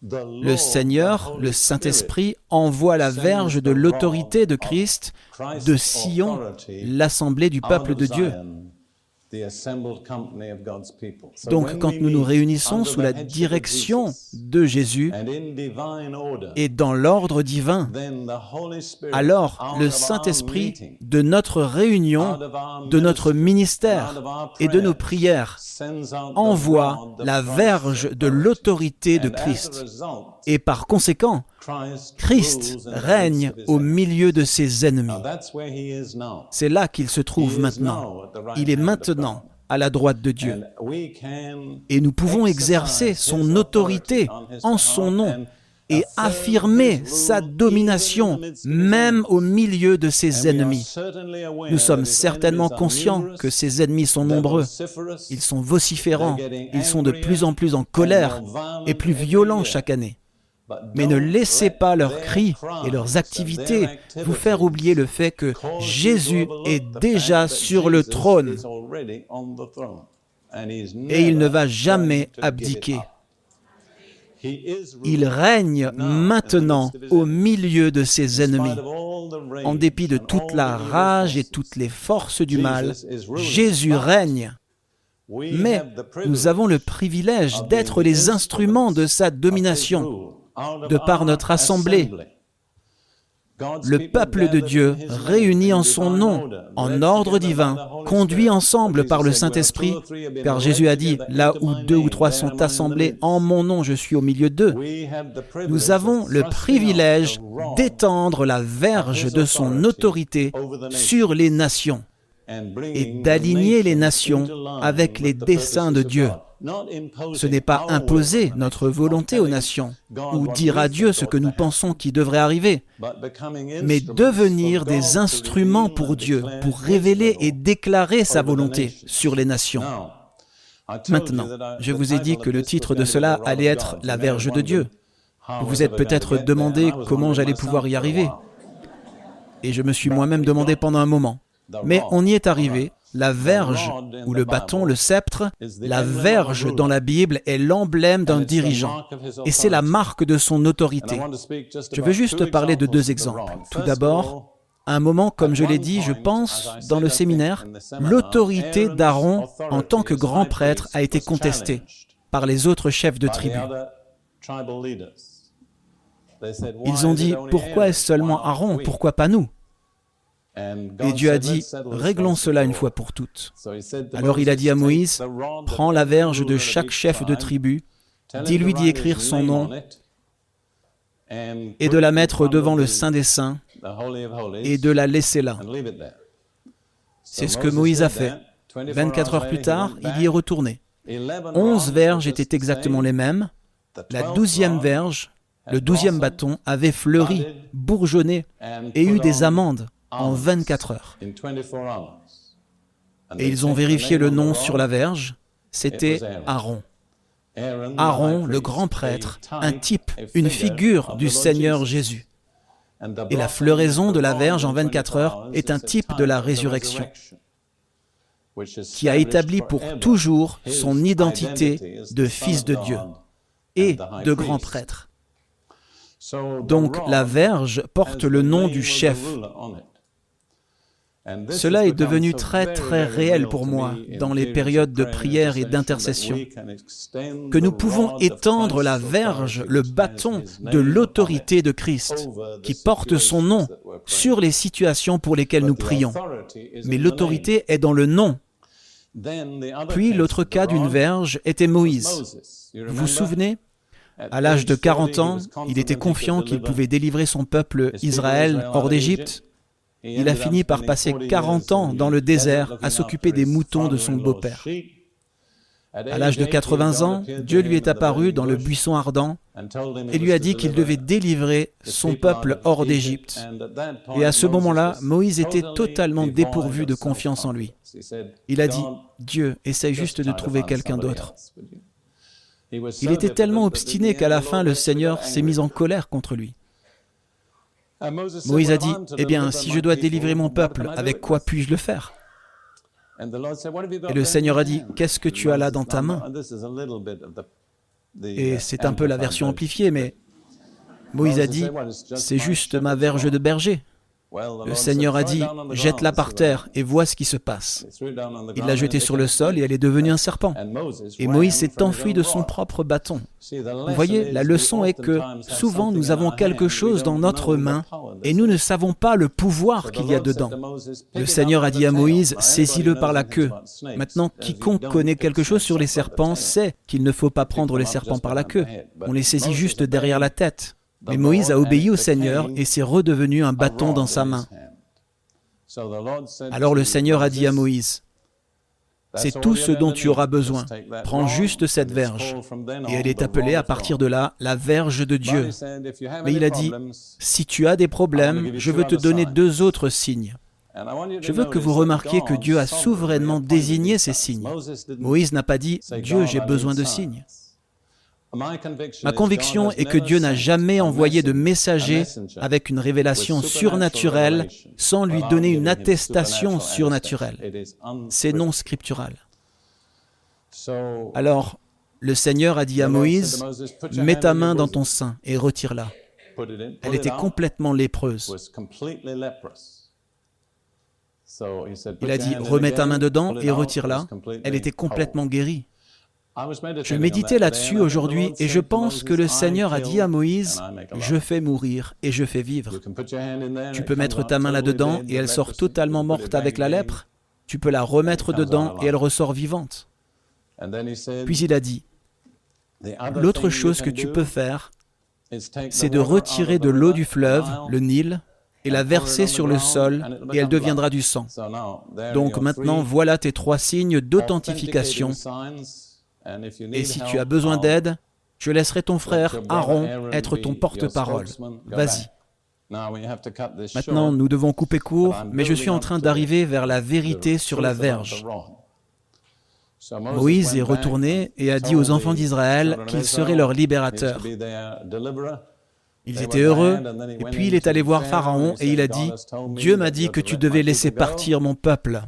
Le Seigneur, le Saint-Esprit, envoie la verge de l'autorité de Christ de Sion, l'assemblée du peuple de Dieu. Donc quand nous nous réunissons sous la direction de Jésus et dans l'ordre divin, alors le Saint-Esprit de notre réunion, de notre ministère et de nos prières envoie la verge de l'autorité de Christ. Et par conséquent, Christ règne au milieu de ses ennemis. C'est là qu'il se trouve maintenant. Il est maintenant à la droite de Dieu. Et nous pouvons exercer son autorité en son nom et affirmer sa domination même au milieu de ses ennemis. Nous sommes certainement conscients que ses ennemis sont nombreux. Ils sont vociférants, ils sont de plus en plus en colère et plus violents chaque année. Mais ne laissez pas leurs cris et leurs activités vous faire oublier le fait que Jésus est déjà sur le trône et il ne va jamais abdiquer. Il règne maintenant au milieu de ses ennemis. En dépit de toute la rage et toutes les forces du mal, Jésus règne. Mais nous avons le privilège d'être les instruments de sa domination de par notre assemblée. Le peuple de Dieu, réuni en son nom, en ordre divin, conduit ensemble par le Saint-Esprit, car Jésus a dit, là où deux ou trois sont assemblés en mon nom, je suis au milieu d'eux. Nous avons le privilège d'étendre la verge de son autorité sur les nations et d'aligner les nations avec les desseins de Dieu. Ce n'est pas imposer notre volonté aux nations ou dire à Dieu ce que nous pensons qui devrait arriver, mais devenir des instruments pour Dieu, pour révéler et déclarer sa volonté sur les nations. Maintenant, je vous ai dit que le titre de cela allait être La Verge de Dieu. Vous vous êtes peut-être demandé comment j'allais pouvoir y arriver. Et je me suis moi-même demandé pendant un moment. Mais on y est arrivé. La verge ou le bâton, le sceptre, la verge dans la Bible est l'emblème d'un dirigeant. et c'est la marque de son autorité. Je veux juste parler de deux exemples. Tout d'abord, à un moment, comme je l'ai dit, je pense, dans le séminaire, l'autorité d'Aaron en tant que grand prêtre a été contestée par les autres chefs de tribu. Ils ont dit, pourquoi est-ce seulement Aaron? Pourquoi pas nous? Et Dieu a dit, réglons cela une fois pour toutes. Alors il a dit à Moïse, prends la verge de chaque chef de tribu, dis-lui d'y écrire son nom et de la mettre devant le Saint des Saints et de la laisser là. C'est ce que Moïse a fait. 24 heures plus tard, il y est retourné. Onze verges étaient exactement les mêmes. La douzième verge, le douzième bâton, avait fleuri, bourgeonné et eu des amandes en 24 heures. Et ils ont vérifié le nom sur la verge. C'était Aaron. Aaron, le grand prêtre, un type, une figure du Seigneur Jésus. Et la floraison de la verge en 24 heures est un type de la résurrection qui a établi pour toujours son identité de fils de Dieu et de grand prêtre. Donc la verge porte le nom du chef. Cela est devenu très très réel pour moi dans les périodes de prière et d'intercession, que nous pouvons étendre la verge, le bâton de l'autorité de Christ, qui porte son nom sur les situations pour lesquelles nous prions. Mais l'autorité est dans le nom. Puis l'autre cas d'une verge était Moïse. Vous vous souvenez? À l'âge de 40 ans, il était confiant qu'il pouvait délivrer son peuple Israël hors d'Égypte. Il a fini par passer 40 ans dans le désert à s'occuper des moutons de son beau-père. À l'âge de 80 ans, Dieu lui est apparu dans le buisson ardent et lui a dit qu'il devait délivrer son peuple hors d'Égypte. Et à ce moment-là, Moïse était totalement dépourvu de confiance en lui. Il a dit, Dieu, essaye juste de trouver quelqu'un d'autre. Il était tellement obstiné qu'à la fin, le Seigneur s'est mis en colère contre lui. Moïse a dit, Eh bien, si je dois délivrer mon peuple, avec quoi puis-je le faire? Et le Seigneur a dit, Qu'est-ce que tu as là dans ta main? Et c'est un peu la version amplifiée, mais Moïse a dit, C'est juste ma verge de berger. Le Seigneur a dit, jette-la par terre et vois ce qui se passe. Il l'a jetée sur le sol et elle est devenue un serpent. Et Moïse s'est enfui de son propre bâton. Vous voyez, la leçon est que souvent nous avons quelque chose dans notre main et nous ne savons pas le pouvoir qu'il y a dedans. Le Seigneur a dit à Moïse, saisis-le par la queue. Maintenant, quiconque connaît quelque chose sur les serpents sait qu'il ne faut pas prendre les serpents par la queue. On les saisit juste derrière la tête. Mais Moïse a obéi au Seigneur et s'est redevenu un bâton dans sa main. Alors le Seigneur a dit à Moïse, c'est tout ce dont tu auras besoin. Prends juste cette verge. Et elle est appelée à partir de là la verge de Dieu. Mais il a dit, si tu as des problèmes, je veux te donner deux autres signes. Je veux que vous remarquiez que Dieu a souverainement désigné ces signes. Moïse n'a pas dit, Dieu, j'ai besoin de signes. Ma conviction est que Dieu n'a jamais envoyé de messager avec une révélation surnaturelle sans lui donner une attestation surnaturelle. C'est non scriptural. Alors, le Seigneur a dit à Moïse, Mets ta main dans ton sein et retire-la. Elle était complètement lépreuse. Il a dit, remets ta main dedans et retire-la. Elle était complètement guérie. Je méditais là-dessus aujourd'hui et je pense que le Seigneur a dit à Moïse, je fais mourir et je fais vivre. Tu peux mettre ta main là-dedans et elle sort totalement morte avec la lèpre. Tu peux la remettre dedans et elle ressort vivante. Puis il a dit, l'autre chose que tu peux faire, c'est de retirer de l'eau du fleuve, le Nil, et la verser sur le sol, et elle deviendra du sang. Donc maintenant, voilà tes trois signes d'authentification et si tu as besoin d'aide, je laisserai ton frère Aaron être ton porte-parole. Vas-y. Maintenant, nous devons couper court, mais je suis en train d'arriver vers la vérité sur la verge. Moïse est retourné et a dit aux enfants d'Israël qu'il serait leur libérateur. Ils étaient heureux, et puis il est allé voir Pharaon et il a dit, Dieu m'a dit que tu devais laisser partir mon peuple.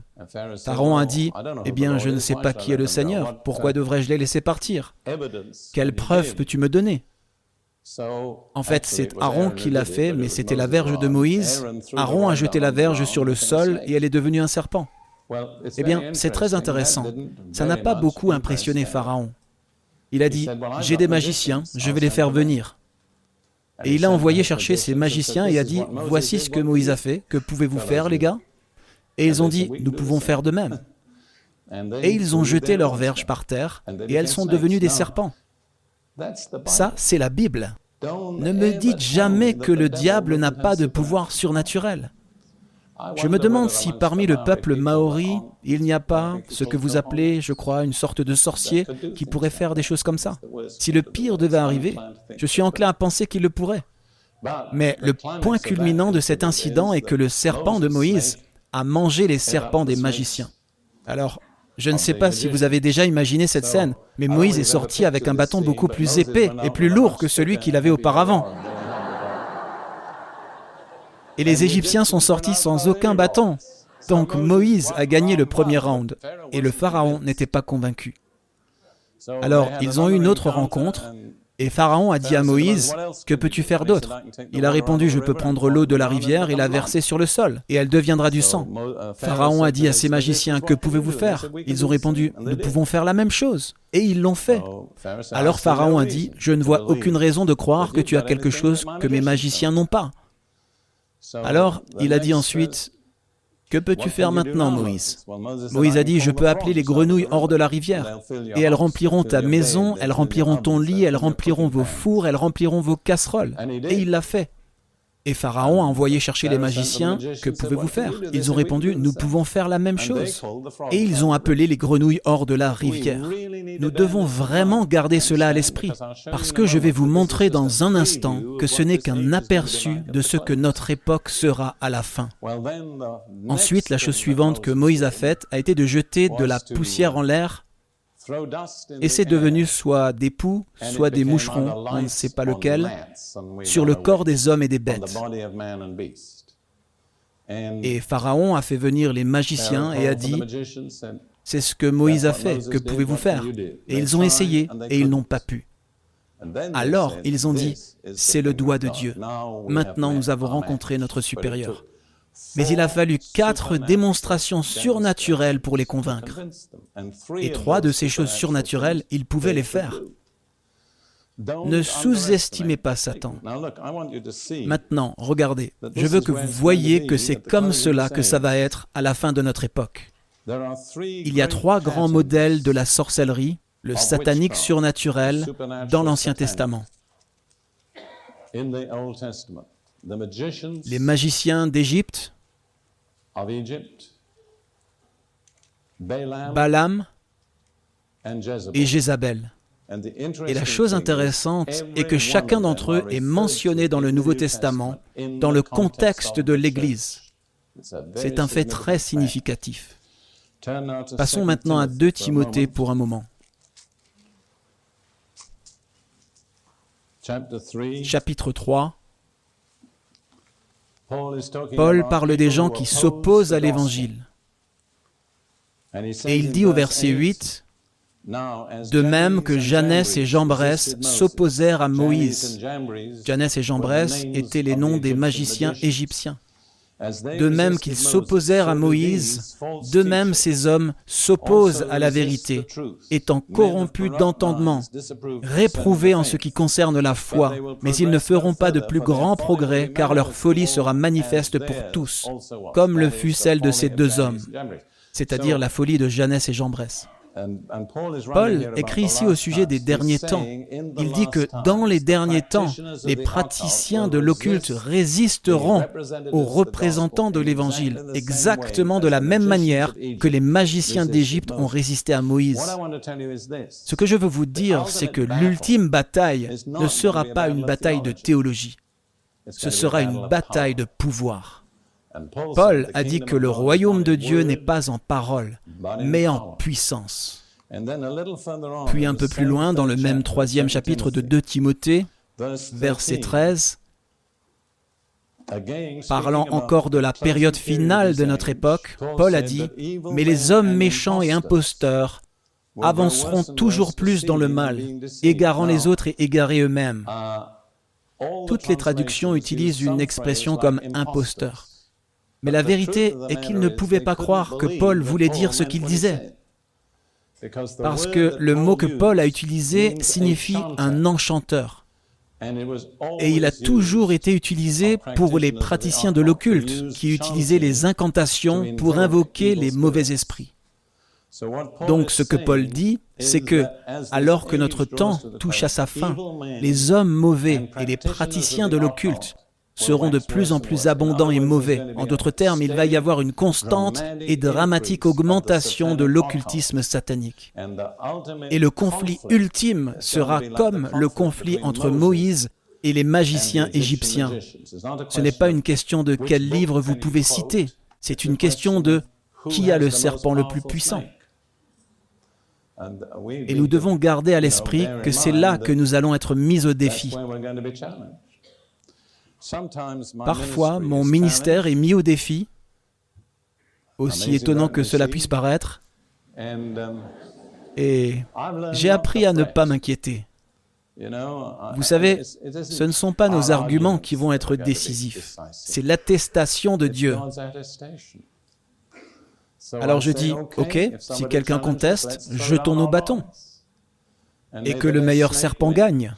Pharaon a dit, Eh bien, je ne sais pas qui est le Seigneur, pourquoi devrais-je les laisser partir? Quelle preuve peux-tu me donner? En fait, c'est Aaron qui l'a fait, mais c'était la verge de Moïse. Aaron a jeté la verge sur le sol et elle est devenue un serpent. Eh bien, c'est très intéressant. Ça n'a pas beaucoup impressionné Pharaon. Il a dit, j'ai des magiciens, je vais les faire venir. Et il a envoyé chercher ses magiciens et a dit, Voici ce que Moïse a fait, que pouvez-vous faire les gars Et ils ont dit, Nous pouvons faire de même. Et ils ont jeté leurs verges par terre et elles sont devenues des serpents. Ça, c'est la Bible. Ne me dites jamais que le diable n'a pas de pouvoir surnaturel. Je me demande si parmi le peuple maori, il n'y a pas ce que vous appelez, je crois, une sorte de sorcier qui pourrait faire des choses comme ça. Si le pire devait arriver, je suis enclin à penser qu'il le pourrait. Mais le point culminant de cet incident est que le serpent de Moïse a mangé les serpents des magiciens. Alors, je ne sais pas si vous avez déjà imaginé cette scène, mais Moïse est sorti avec un bâton beaucoup plus épais et plus lourd que celui qu'il avait auparavant. Et les Égyptiens sont sortis sans aucun bâton. Donc Moïse a gagné le premier round et le Pharaon n'était pas convaincu. Alors ils ont eu une autre rencontre et Pharaon a dit à Moïse, Que peux-tu faire d'autre? Il a répondu, Je peux prendre l'eau de la rivière et la verser sur le sol, et elle deviendra du sang. Pharaon a dit à ses magiciens, Que pouvez-vous faire? Ils ont répondu, Nous pouvons faire la même chose. Et ils l'ont fait. Alors Pharaon a dit, Je ne vois aucune raison de croire que tu as quelque chose que mes magiciens n'ont pas. Alors il a dit ensuite, que peux-tu faire maintenant, Moïse? Moïse a dit, je peux appeler les grenouilles hors de la rivière, et elles rempliront ta maison, elles rempliront ton lit, elles rempliront vos fours, elles rempliront vos casseroles. Et il l'a fait. Et Pharaon a envoyé chercher les magiciens, que pouvez-vous faire Ils ont répondu, nous pouvons faire la même chose. Et ils ont appelé les grenouilles hors de la rivière. Nous devons vraiment garder cela à l'esprit, parce que je vais vous montrer dans un instant que ce n'est qu'un aperçu de ce que notre époque sera à la fin. Ensuite, la chose suivante que Moïse a faite a été de jeter de la poussière en l'air et c'est devenu soit des poux, soit des moucherons, on ne sait pas lequel, sur le corps des hommes et des bêtes. Et Pharaon a fait venir les magiciens et a dit, c'est ce que Moïse a fait, que pouvez-vous faire Et ils ont essayé et ils n'ont pas pu. Alors ils ont dit, c'est le doigt de Dieu. Maintenant nous avons rencontré notre supérieur. Mais il a fallu quatre démonstrations surnaturelles pour les convaincre. Et trois de ces choses surnaturelles, il pouvait les faire. Ne sous-estimez pas Satan. Maintenant, regardez, je veux que vous voyez que c'est comme cela que ça va être à la fin de notre époque. Il y a trois grands modèles de la sorcellerie, le satanique surnaturel, dans l'Ancien Testament. Les magiciens d'Égypte, Balaam et Jézabel. Et la chose intéressante est que chacun d'entre eux est mentionné dans le Nouveau Testament dans le contexte de l'Église. C'est un fait très significatif. Passons maintenant à 2 Timothée pour un moment. Chapitre 3 Paul parle des gens qui s'opposent à l'Évangile. Et il dit au verset 8, de même que Janès et Jambres s'opposèrent à Moïse. Janès et Jambres étaient les noms des magiciens égyptiens. De même qu'ils s'opposèrent à Moïse, de même ces hommes s'opposent à la vérité, étant corrompus d'entendement, réprouvés en ce qui concerne la foi, mais ils ne feront pas de plus grands progrès, car leur folie sera manifeste pour tous, comme le fut celle de ces deux hommes, c'est-à-dire la folie de Jeannès et Jambres. Paul écrit ici au sujet des derniers temps. Il dit que dans les derniers temps, les praticiens de l'occulte résisteront aux représentants de l'Évangile, exactement de la même manière que les magiciens d'Égypte ont résisté à Moïse. Ce que je veux vous dire, c'est que l'ultime bataille ne sera pas une bataille de théologie, ce sera une bataille de pouvoir. Paul a dit que le royaume de Dieu n'est pas en parole, mais en puissance. Puis un peu plus loin, dans le même troisième chapitre de 2 Timothée, verset 13, Parlant encore de la période finale de notre époque, Paul a dit, Mais les hommes méchants et imposteurs avanceront toujours plus dans le mal, égarant les autres et égarés eux-mêmes. Toutes les traductions utilisent une expression comme imposteur. Mais la vérité est qu'il ne pouvait pas croire que Paul voulait dire ce qu'il disait. Parce que le mot que Paul a utilisé signifie un enchanteur. Et il a toujours été utilisé pour les praticiens de l'occulte, qui utilisaient les incantations pour invoquer les mauvais esprits. Donc ce que Paul dit, c'est que, alors que notre temps touche à sa fin, les hommes mauvais et les praticiens de l'occulte seront de plus en plus abondants et mauvais. En d'autres termes, il va y avoir une constante et dramatique augmentation de l'occultisme satanique. Et le conflit ultime sera comme le conflit entre Moïse et les magiciens égyptiens. Ce n'est pas une question de quel livre vous pouvez citer, c'est une question de qui a le serpent le plus puissant. Et nous devons garder à l'esprit que c'est là que nous allons être mis au défi. Parfois, mon ministère est mis au défi, aussi étonnant que cela puisse paraître, et j'ai appris à ne pas m'inquiéter. Vous savez, ce ne sont pas nos arguments qui vont être décisifs, c'est l'attestation de Dieu. Alors je dis, ok, si quelqu'un conteste, jetons nos bâtons. Et que le meilleur serpent gagne.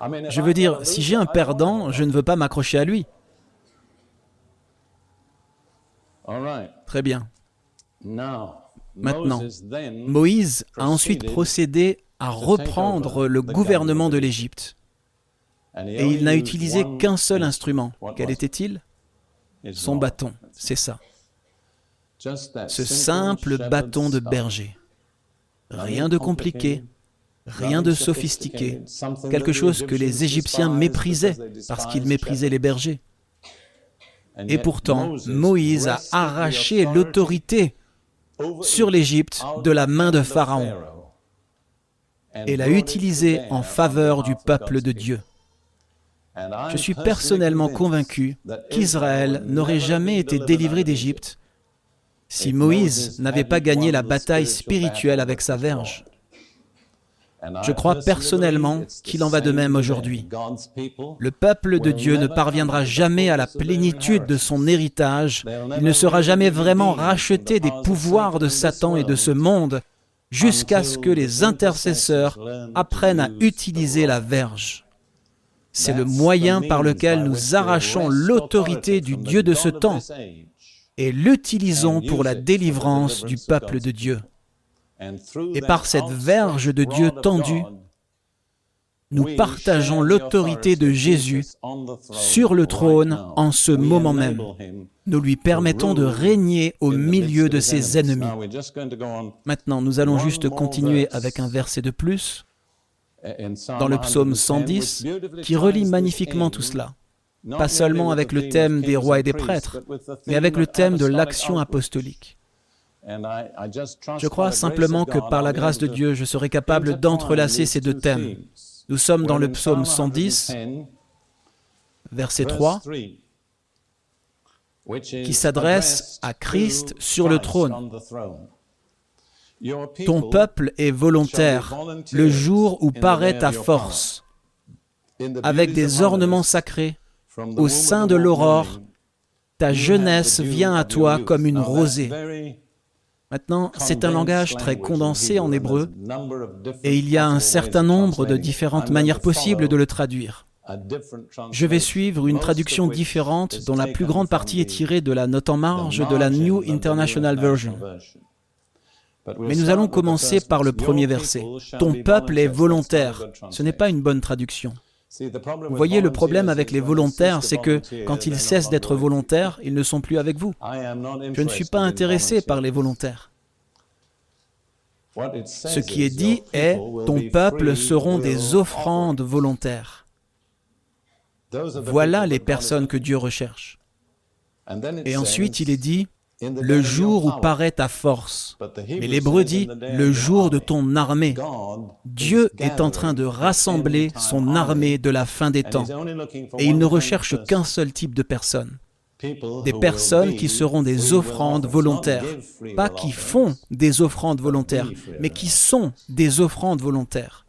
Je veux dire, si j'ai un perdant, je ne veux pas m'accrocher à lui. Très bien. Maintenant, Moïse a ensuite procédé à reprendre le gouvernement de l'Égypte. Et il n'a utilisé qu'un seul instrument. Quel était-il? Son bâton, c'est ça ce simple bâton de berger. Rien de compliqué, rien de sophistiqué, quelque chose que les Égyptiens méprisaient parce qu'ils méprisaient les bergers. Et pourtant, Moïse a arraché l'autorité sur l'Égypte de la main de Pharaon et l'a utilisé en faveur du peuple de Dieu. Je suis personnellement convaincu qu'Israël n'aurait jamais été délivré d'Égypte si Moïse n'avait pas gagné la bataille spirituelle avec sa verge. Je crois personnellement qu'il en va de même aujourd'hui. Le peuple de Dieu ne parviendra jamais à la plénitude de son héritage, il ne sera jamais vraiment racheté des pouvoirs de Satan et de ce monde jusqu'à ce que les intercesseurs apprennent à utiliser la verge. C'est le moyen par lequel nous arrachons l'autorité du Dieu de ce temps et l'utilisons pour la délivrance du peuple de Dieu. Et par cette verge de Dieu tendue, nous partageons l'autorité de Jésus sur le trône en ce moment même. Nous lui permettons de régner au milieu de ses ennemis. Maintenant, nous allons juste continuer avec un verset de plus dans le psaume 110 qui relie magnifiquement tout cela pas seulement avec le thème des rois et des prêtres, mais avec le thème de l'action apostolique. Je crois simplement que par la grâce de Dieu, je serai capable d'entrelacer ces deux thèmes. Nous sommes dans le psaume 110, verset 3, qui s'adresse à Christ sur le trône. Ton peuple est volontaire le jour où paraît ta force, avec des ornements sacrés au sein de l'aurore, ta jeunesse vient à toi comme une rosée. Maintenant, c'est un langage très condensé en hébreu et il y a un certain nombre de différentes manières possibles de le traduire. Je vais suivre une traduction différente dont la plus grande partie est tirée de la note en marge de la New International Version. Mais nous allons commencer par le premier verset. Ton peuple est volontaire. Ce n'est pas une bonne traduction. Vous voyez, le problème avec les volontaires, c'est que quand ils cessent d'être volontaires, ils ne sont plus avec vous. Je ne suis pas intéressé par les volontaires. Ce qui est dit est, ton peuple seront des offrandes volontaires. Voilà les personnes que Dieu recherche. Et ensuite, il est dit, le jour où paraît ta force. Mais l'hébreu dit le jour de ton armée. Dieu est en train de rassembler son armée de la fin des temps. Et il ne recherche qu'un seul type de personnes. Des personnes qui seront des offrandes volontaires. Pas qui font des offrandes volontaires, mais qui sont des offrandes volontaires.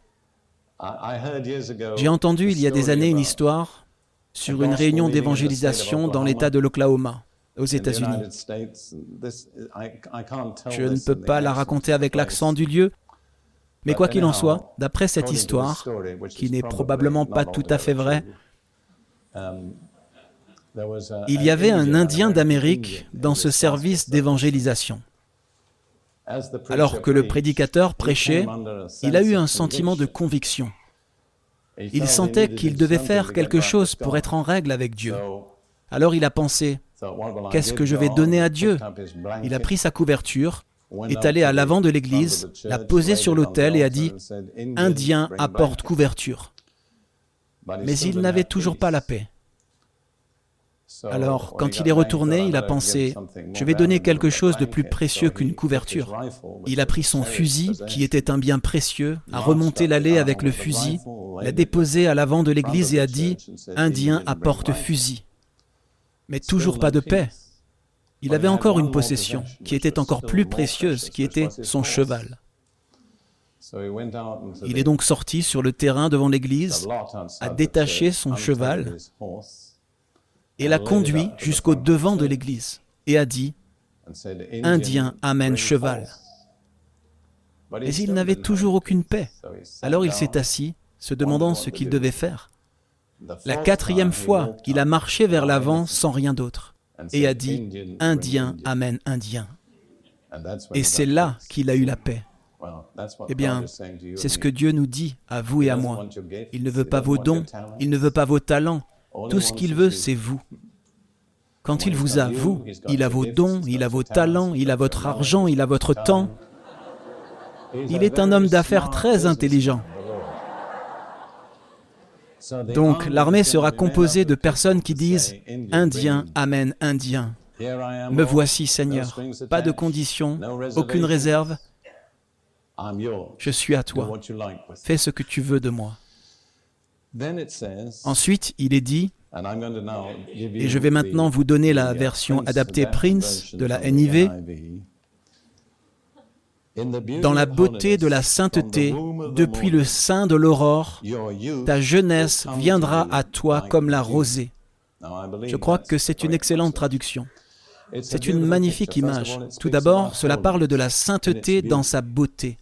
J'ai entendu il y a des années une histoire sur une réunion d'évangélisation dans l'État de l'Oklahoma aux États-Unis. Je ne peux pas la raconter avec l'accent du lieu, Mais quoi qu'il en soit, d'après cette histoire, qui n'est probablement pas tout à fait vraie, il y avait un Indien d'Amérique dans ce service d'évangélisation. Alors que le prédicateur prêchait, il a eu un sentiment de conviction. Il sentait qu'il devait faire quelque chose pour être en règle avec Dieu. Alors il a pensé, qu'est-ce que je vais donner à Dieu? Il a pris sa couverture, est allé à l'avant de l'église, l'a posé sur l'autel et a dit, Indien apporte couverture. Mais il n'avait toujours pas la paix. Alors, quand il est retourné, il a pensé, je vais donner quelque chose de plus précieux qu'une couverture. Il a pris son fusil, qui était un bien précieux, a remonté l'allée avec le fusil, l'a déposé à l'avant de l'église et a dit, Indien apporte fusil. Mais toujours pas de paix. Il avait encore une possession, qui était encore plus précieuse, qui était son cheval. Il est donc sorti sur le terrain devant l'église, a détaché son cheval et l'a conduit jusqu'au devant de l'église et a dit, Indien amène cheval. Mais il n'avait toujours aucune paix. Alors il s'est assis, se demandant ce qu'il devait faire. La quatrième fois, il a marché vers l'avant sans rien d'autre et a dit, Indien amène Indien. Et c'est là qu'il a eu la paix. Eh bien, c'est ce que Dieu nous dit à vous et à moi. Il ne veut pas vos dons, il ne veut pas vos talents, tout ce qu'il veut, c'est vous. Quand il vous a, vous, il a vos dons, il a vos talents, il a votre argent, il a votre temps. Il est un homme d'affaires très intelligent. Donc l'armée sera composée de personnes qui disent ⁇ Indien amène Indien ⁇ Me voici Seigneur, pas de conditions, aucune réserve, je suis à toi, fais ce que tu veux de moi. Ensuite, il est dit, et je vais maintenant vous donner la version adaptée Prince de la NIV, dans la beauté de la sainteté, depuis le sein de l'aurore, ta jeunesse viendra à toi comme la rosée. Je crois que c'est une excellente traduction. C'est une magnifique image. Tout d'abord, cela parle de la sainteté dans sa beauté.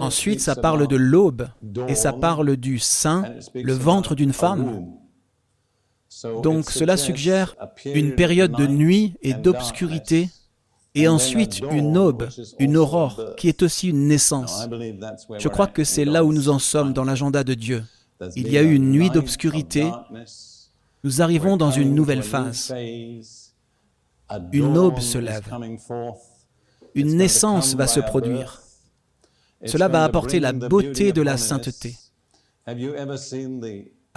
Ensuite, ça parle de l'aube et ça parle du sein, le ventre d'une femme. Donc cela suggère une période de nuit et d'obscurité et ensuite une aube, une aurore, qui est aussi une naissance. Je crois que c'est là où nous en sommes dans l'agenda de Dieu. Il y a eu une nuit d'obscurité, nous arrivons dans une nouvelle phase. Une aube se lève, une naissance va se produire. Cela va apporter la beauté de la sainteté.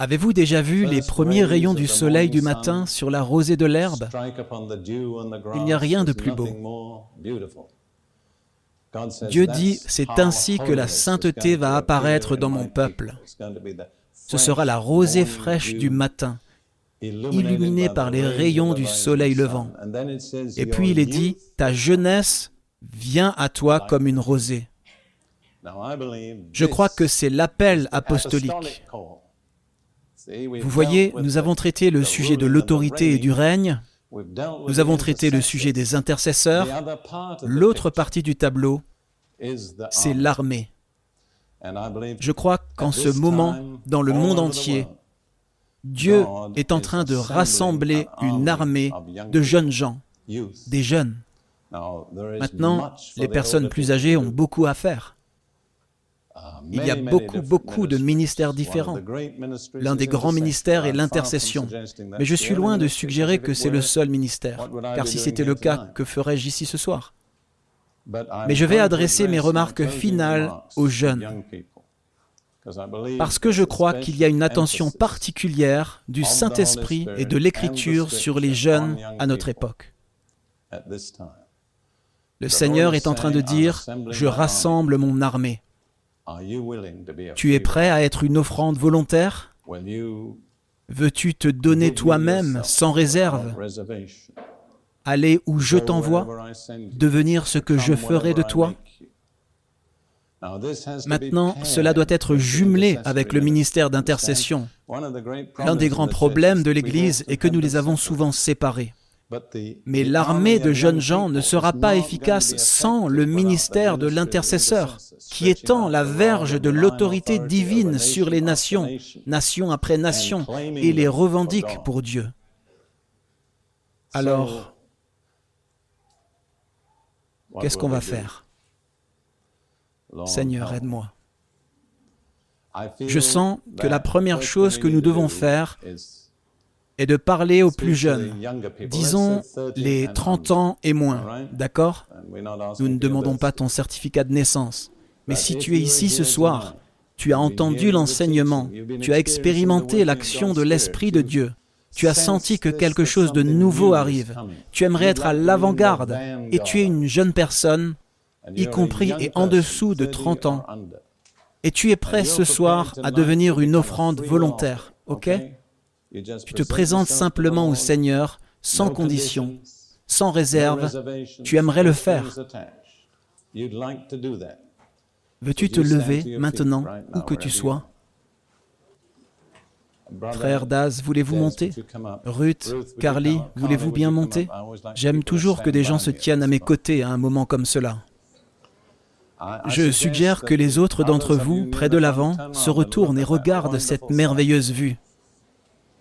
Avez-vous déjà vu les premiers rayons du soleil du matin sur la rosée de l'herbe? Il n'y a rien de plus beau. Dieu dit, c'est ainsi que la sainteté va apparaître dans mon peuple. Ce sera la rosée fraîche du matin, illuminée par les rayons du soleil levant. Et puis il est dit, ta jeunesse vient à toi comme une rosée. Je crois que c'est l'appel apostolique. Vous voyez, nous avons traité le sujet de l'autorité et du règne, nous avons traité le sujet des intercesseurs. L'autre partie du tableau, c'est l'armée. Je crois qu'en ce moment, dans le monde entier, Dieu est en train de rassembler une armée de jeunes gens, des jeunes. Maintenant, les personnes plus âgées ont beaucoup à faire. Il y a beaucoup, beaucoup de ministères différents. L'un des grands ministères est l'intercession. Mais je suis loin de suggérer que c'est le seul ministère, car si c'était le cas, que ferais-je ici ce soir? Mais je vais adresser mes remarques finales aux jeunes, parce que je crois qu'il y a une attention particulière du Saint-Esprit et de l'Écriture sur les jeunes à notre époque. Le Seigneur est en train de dire, je rassemble mon armée. Tu es prêt à être une offrande volontaire? Veux-tu te donner toi-même sans réserve? Aller où je t'envoie Devenir ce que je ferai de toi? Maintenant, cela doit être jumelé avec le ministère d'intercession. L'un des grands problèmes de l'Église est que nous les avons souvent séparés. Mais l'armée de jeunes gens ne sera pas efficace sans le ministère de l'intercesseur, qui étend la verge de l'autorité divine sur les nations, nation après nation, et les revendique pour Dieu. Alors, qu'est-ce qu'on va faire? Seigneur, aide-moi. Je sens que la première chose que nous devons faire est de parler aux plus jeunes, disons les 30 ans et moins, d'accord? Nous ne demandons pas ton certificat de naissance, mais si tu es ici ce soir, tu as entendu l'enseignement, tu as expérimenté l'action de l'Esprit de Dieu, tu as senti que quelque chose de nouveau arrive, tu aimerais être à l'avant-garde et tu es une jeune personne, y compris et en dessous de 30 ans, et tu es prêt ce soir à devenir une offrande volontaire, ok? Tu te présentes simplement au Seigneur, sans condition, sans réserve. Tu aimerais le faire. Veux-tu te lever maintenant, où que tu sois? Frère Daz, voulez-vous monter? Ruth, Carly, voulez-vous bien monter? J'aime toujours que des gens se tiennent à mes côtés à un moment comme cela. Je suggère que les autres d'entre vous, près de l'avant, se retournent et regardent cette merveilleuse vue.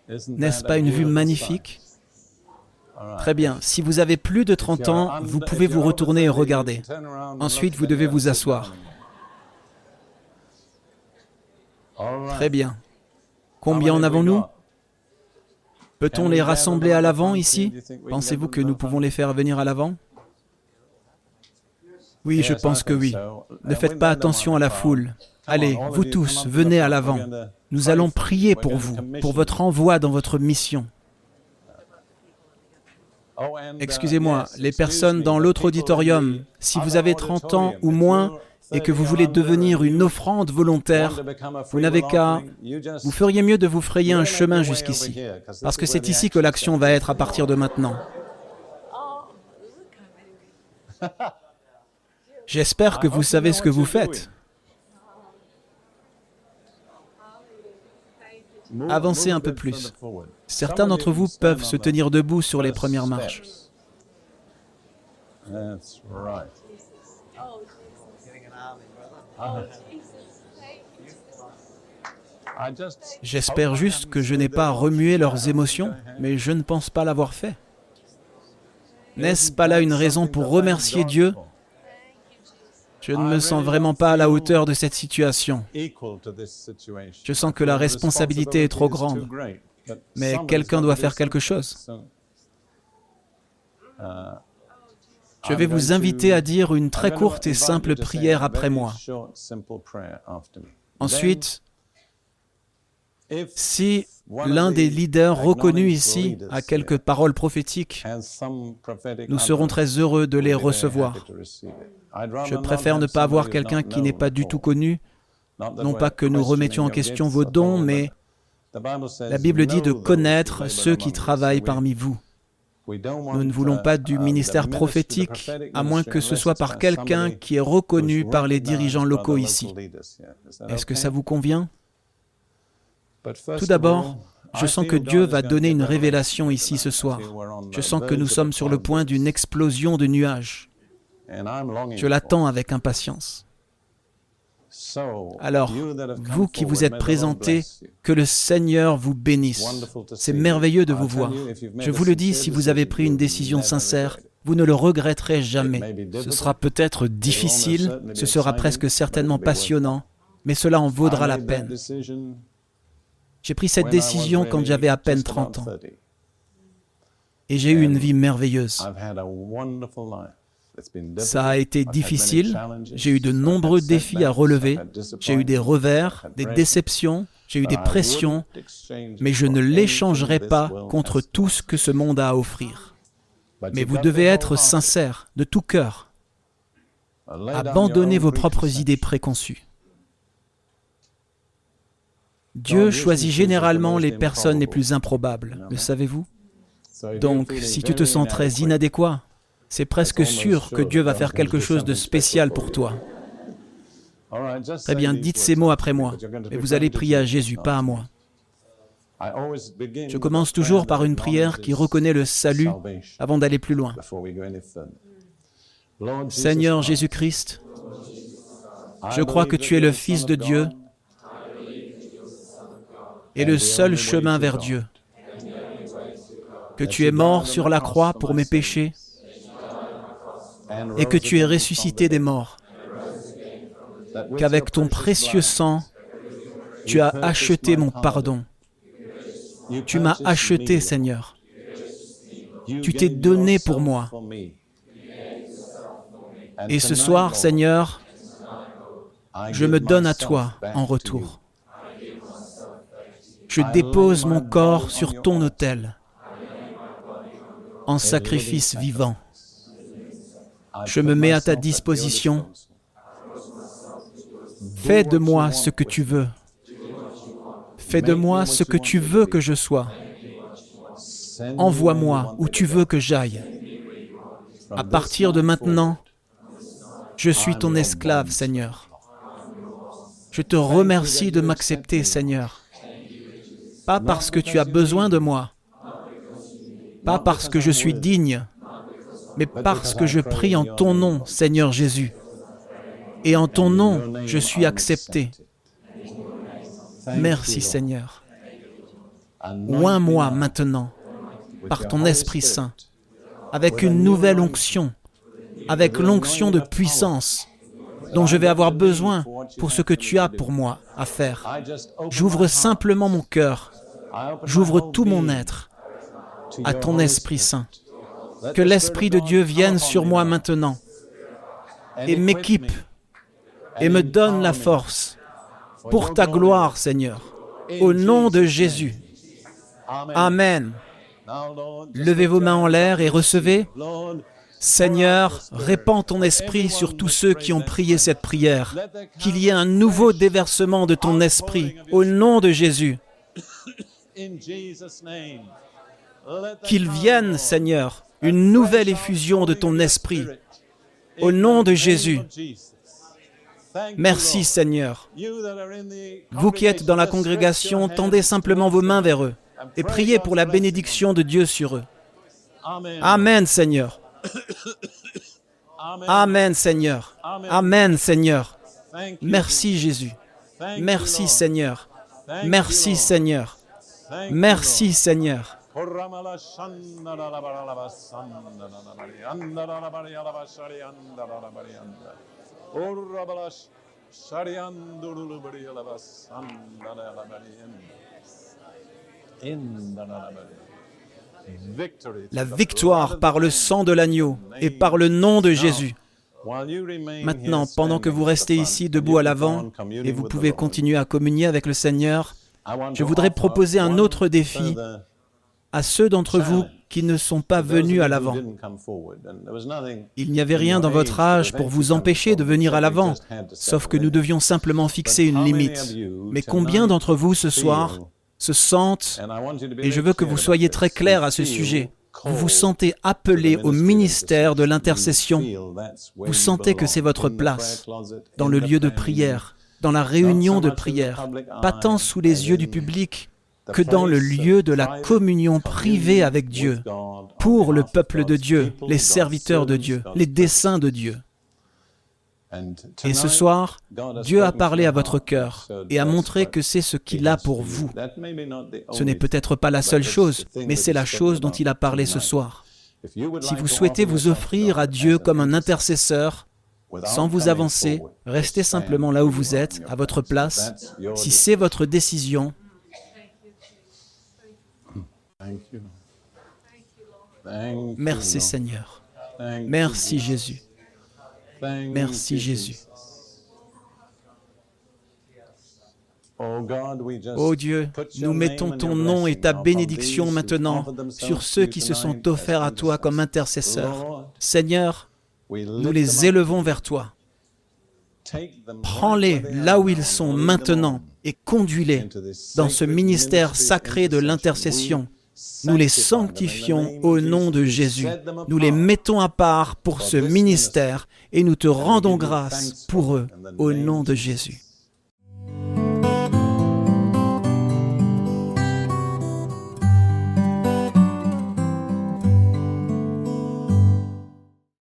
N'est-ce pas une vue magnifique Très bien. Si vous avez plus de 30 ans, vous pouvez vous retourner et regarder. Ensuite, vous devez vous asseoir. Très bien. Combien en avons-nous? Peut-on les rassembler à l'avant ici? Pensez-vous que nous pouvons les faire venir à l'avant? Oui, je pense que oui. Ne faites pas attention à la foule. Allez, vous tous, venez à l'avant. Nous allons prier pour vous, pour votre envoi dans votre mission. Excusez-moi, les personnes dans l'autre auditorium, si vous avez 30 ans ou moins et que vous voulez devenir une offrande volontaire, vous n'avez qu'à... Vous feriez mieux de vous frayer un chemin jusqu'ici, parce que c'est ici que l'action va être à partir de maintenant. J'espère que vous savez ce que vous faites. Avancez un peu plus. Certains d'entre vous peuvent se tenir debout sur les premières marches. J'espère juste que je n'ai pas remué leurs émotions, mais je ne pense pas l'avoir fait. N'est-ce pas là une raison pour remercier Dieu je ne me sens vraiment pas à la hauteur de cette situation. Je sens que la responsabilité est trop grande. Mais quelqu'un doit faire quelque chose. Je vais vous inviter à dire une très courte et simple prière après moi. Ensuite, si l'un des leaders reconnus ici a quelques paroles prophétiques, nous serons très heureux de les recevoir. Je préfère ne pas avoir quelqu'un qui n'est pas du tout connu, non pas que nous remettions en question vos dons, mais la Bible dit de connaître ceux qui travaillent parmi vous. Nous ne voulons pas du ministère prophétique, à moins que ce soit par quelqu'un qui est reconnu par les dirigeants locaux ici. Est-ce que ça vous convient? Tout d'abord, je sens que Dieu va donner une révélation ici ce soir. Je sens que nous sommes sur le point d'une explosion de nuages. Je l'attends avec impatience. Alors, vous qui vous êtes présentés, que le Seigneur vous bénisse. C'est merveilleux de vous voir. Je vous le dis, si vous avez pris une décision sincère, vous ne le regretterez jamais. Ce sera peut-être difficile, ce sera presque certainement passionnant, mais cela en vaudra la peine. J'ai pris cette décision quand j'avais à peine 30 ans. Et j'ai eu une vie merveilleuse. Ça a été difficile, j'ai eu de nombreux défis à relever, j'ai eu des revers, des déceptions, j'ai eu des pressions, mais je ne l'échangerai pas contre tout ce que ce monde a à offrir. Mais vous devez être sincère, de tout cœur. Abandonnez vos propres idées préconçues. Dieu choisit généralement les personnes les plus improbables, le savez-vous Donc, si tu te sens très inadéquat, c'est presque sûr que Dieu va faire quelque chose de spécial pour toi. Très bien, dites ces mots après moi, et vous allez prier à Jésus, pas à moi. Je commence toujours par une prière qui reconnaît le salut avant d'aller plus loin. Seigneur Jésus-Christ, je crois que tu es le Fils de Dieu et le seul chemin vers Dieu, que tu es mort sur la croix pour mes péchés et que tu es ressuscité des morts, qu'avec ton précieux sang, tu as acheté mon pardon. Tu m'as acheté, Seigneur. Tu t'es donné pour moi. Et ce soir, Seigneur, je me donne à toi en retour. Je dépose mon corps sur ton autel en sacrifice vivant. Je me mets à ta disposition. Fais de moi ce que tu veux. Fais de moi ce que tu veux que je sois. Envoie-moi où tu veux que j'aille. À partir de maintenant, je suis ton esclave, Seigneur. Je te remercie de m'accepter, Seigneur. Pas parce que tu as besoin de moi, pas parce que je suis digne, mais parce que je prie en ton nom, Seigneur Jésus. Et en ton nom, je suis accepté. Merci Seigneur. Oins-moi maintenant par ton Esprit Saint, avec une nouvelle onction, avec l'onction de puissance dont je vais avoir besoin pour ce que tu as pour moi à faire. J'ouvre simplement mon cœur, j'ouvre tout mon être à ton Esprit Saint. Que l'Esprit de Dieu vienne sur moi maintenant et m'équipe et me donne la force pour ta gloire, Seigneur. Au nom de Jésus. Amen. Levez vos mains en l'air et recevez. Seigneur, répands ton esprit sur tous ceux qui ont prié cette prière. Qu'il y ait un nouveau déversement de ton esprit au nom de Jésus. Qu'il vienne, Seigneur, une nouvelle effusion de ton esprit au nom de Jésus. Merci Seigneur. Vous qui êtes dans la congrégation, tendez simplement vos mains vers eux et priez pour la bénédiction de Dieu sur eux. Amen Seigneur. Amen Seigneur. Amen Seigneur. Merci Jésus. Merci Seigneur. Merci Seigneur. Merci Seigneur. La victoire par le sang de l'agneau et par le nom de Jésus. Maintenant, pendant que vous restez ici debout à l'avant et vous pouvez continuer à communier avec le Seigneur, je voudrais proposer un autre défi à ceux d'entre vous qui ne sont pas venus à l'avant. Il n'y avait rien dans votre âge pour vous empêcher de venir à l'avant, sauf que nous devions simplement fixer une limite. Mais combien d'entre vous ce soir se sentent, et je veux que vous soyez très clair à ce sujet, vous vous sentez appelé au ministère de l'intercession. Vous sentez que c'est votre place dans le lieu de prière, dans la réunion de prière, pas tant sous les yeux du public, que dans le lieu de la communion privée avec Dieu, pour le peuple de Dieu, les serviteurs de Dieu, les desseins de Dieu. Et ce soir, Dieu a parlé à votre cœur et a montré que c'est ce qu'il a pour vous. Ce n'est peut-être pas la seule chose, mais c'est la chose dont il a parlé ce soir. Si vous souhaitez vous offrir à Dieu comme un intercesseur, sans vous avancer, restez simplement là où vous êtes, à votre place. Si c'est votre décision, Merci Seigneur. Merci Jésus. Merci Jésus. Oh Dieu, nous mettons ton nom et ta bénédiction maintenant sur ceux qui se sont offerts à toi comme intercesseurs. Seigneur, nous les élevons vers toi. Prends-les là où ils sont maintenant et conduis-les dans ce ministère sacré de l'intercession. Nous les sanctifions au nom de Jésus. Nous les mettons à part pour ce ministère et nous te rendons grâce pour eux au nom de Jésus.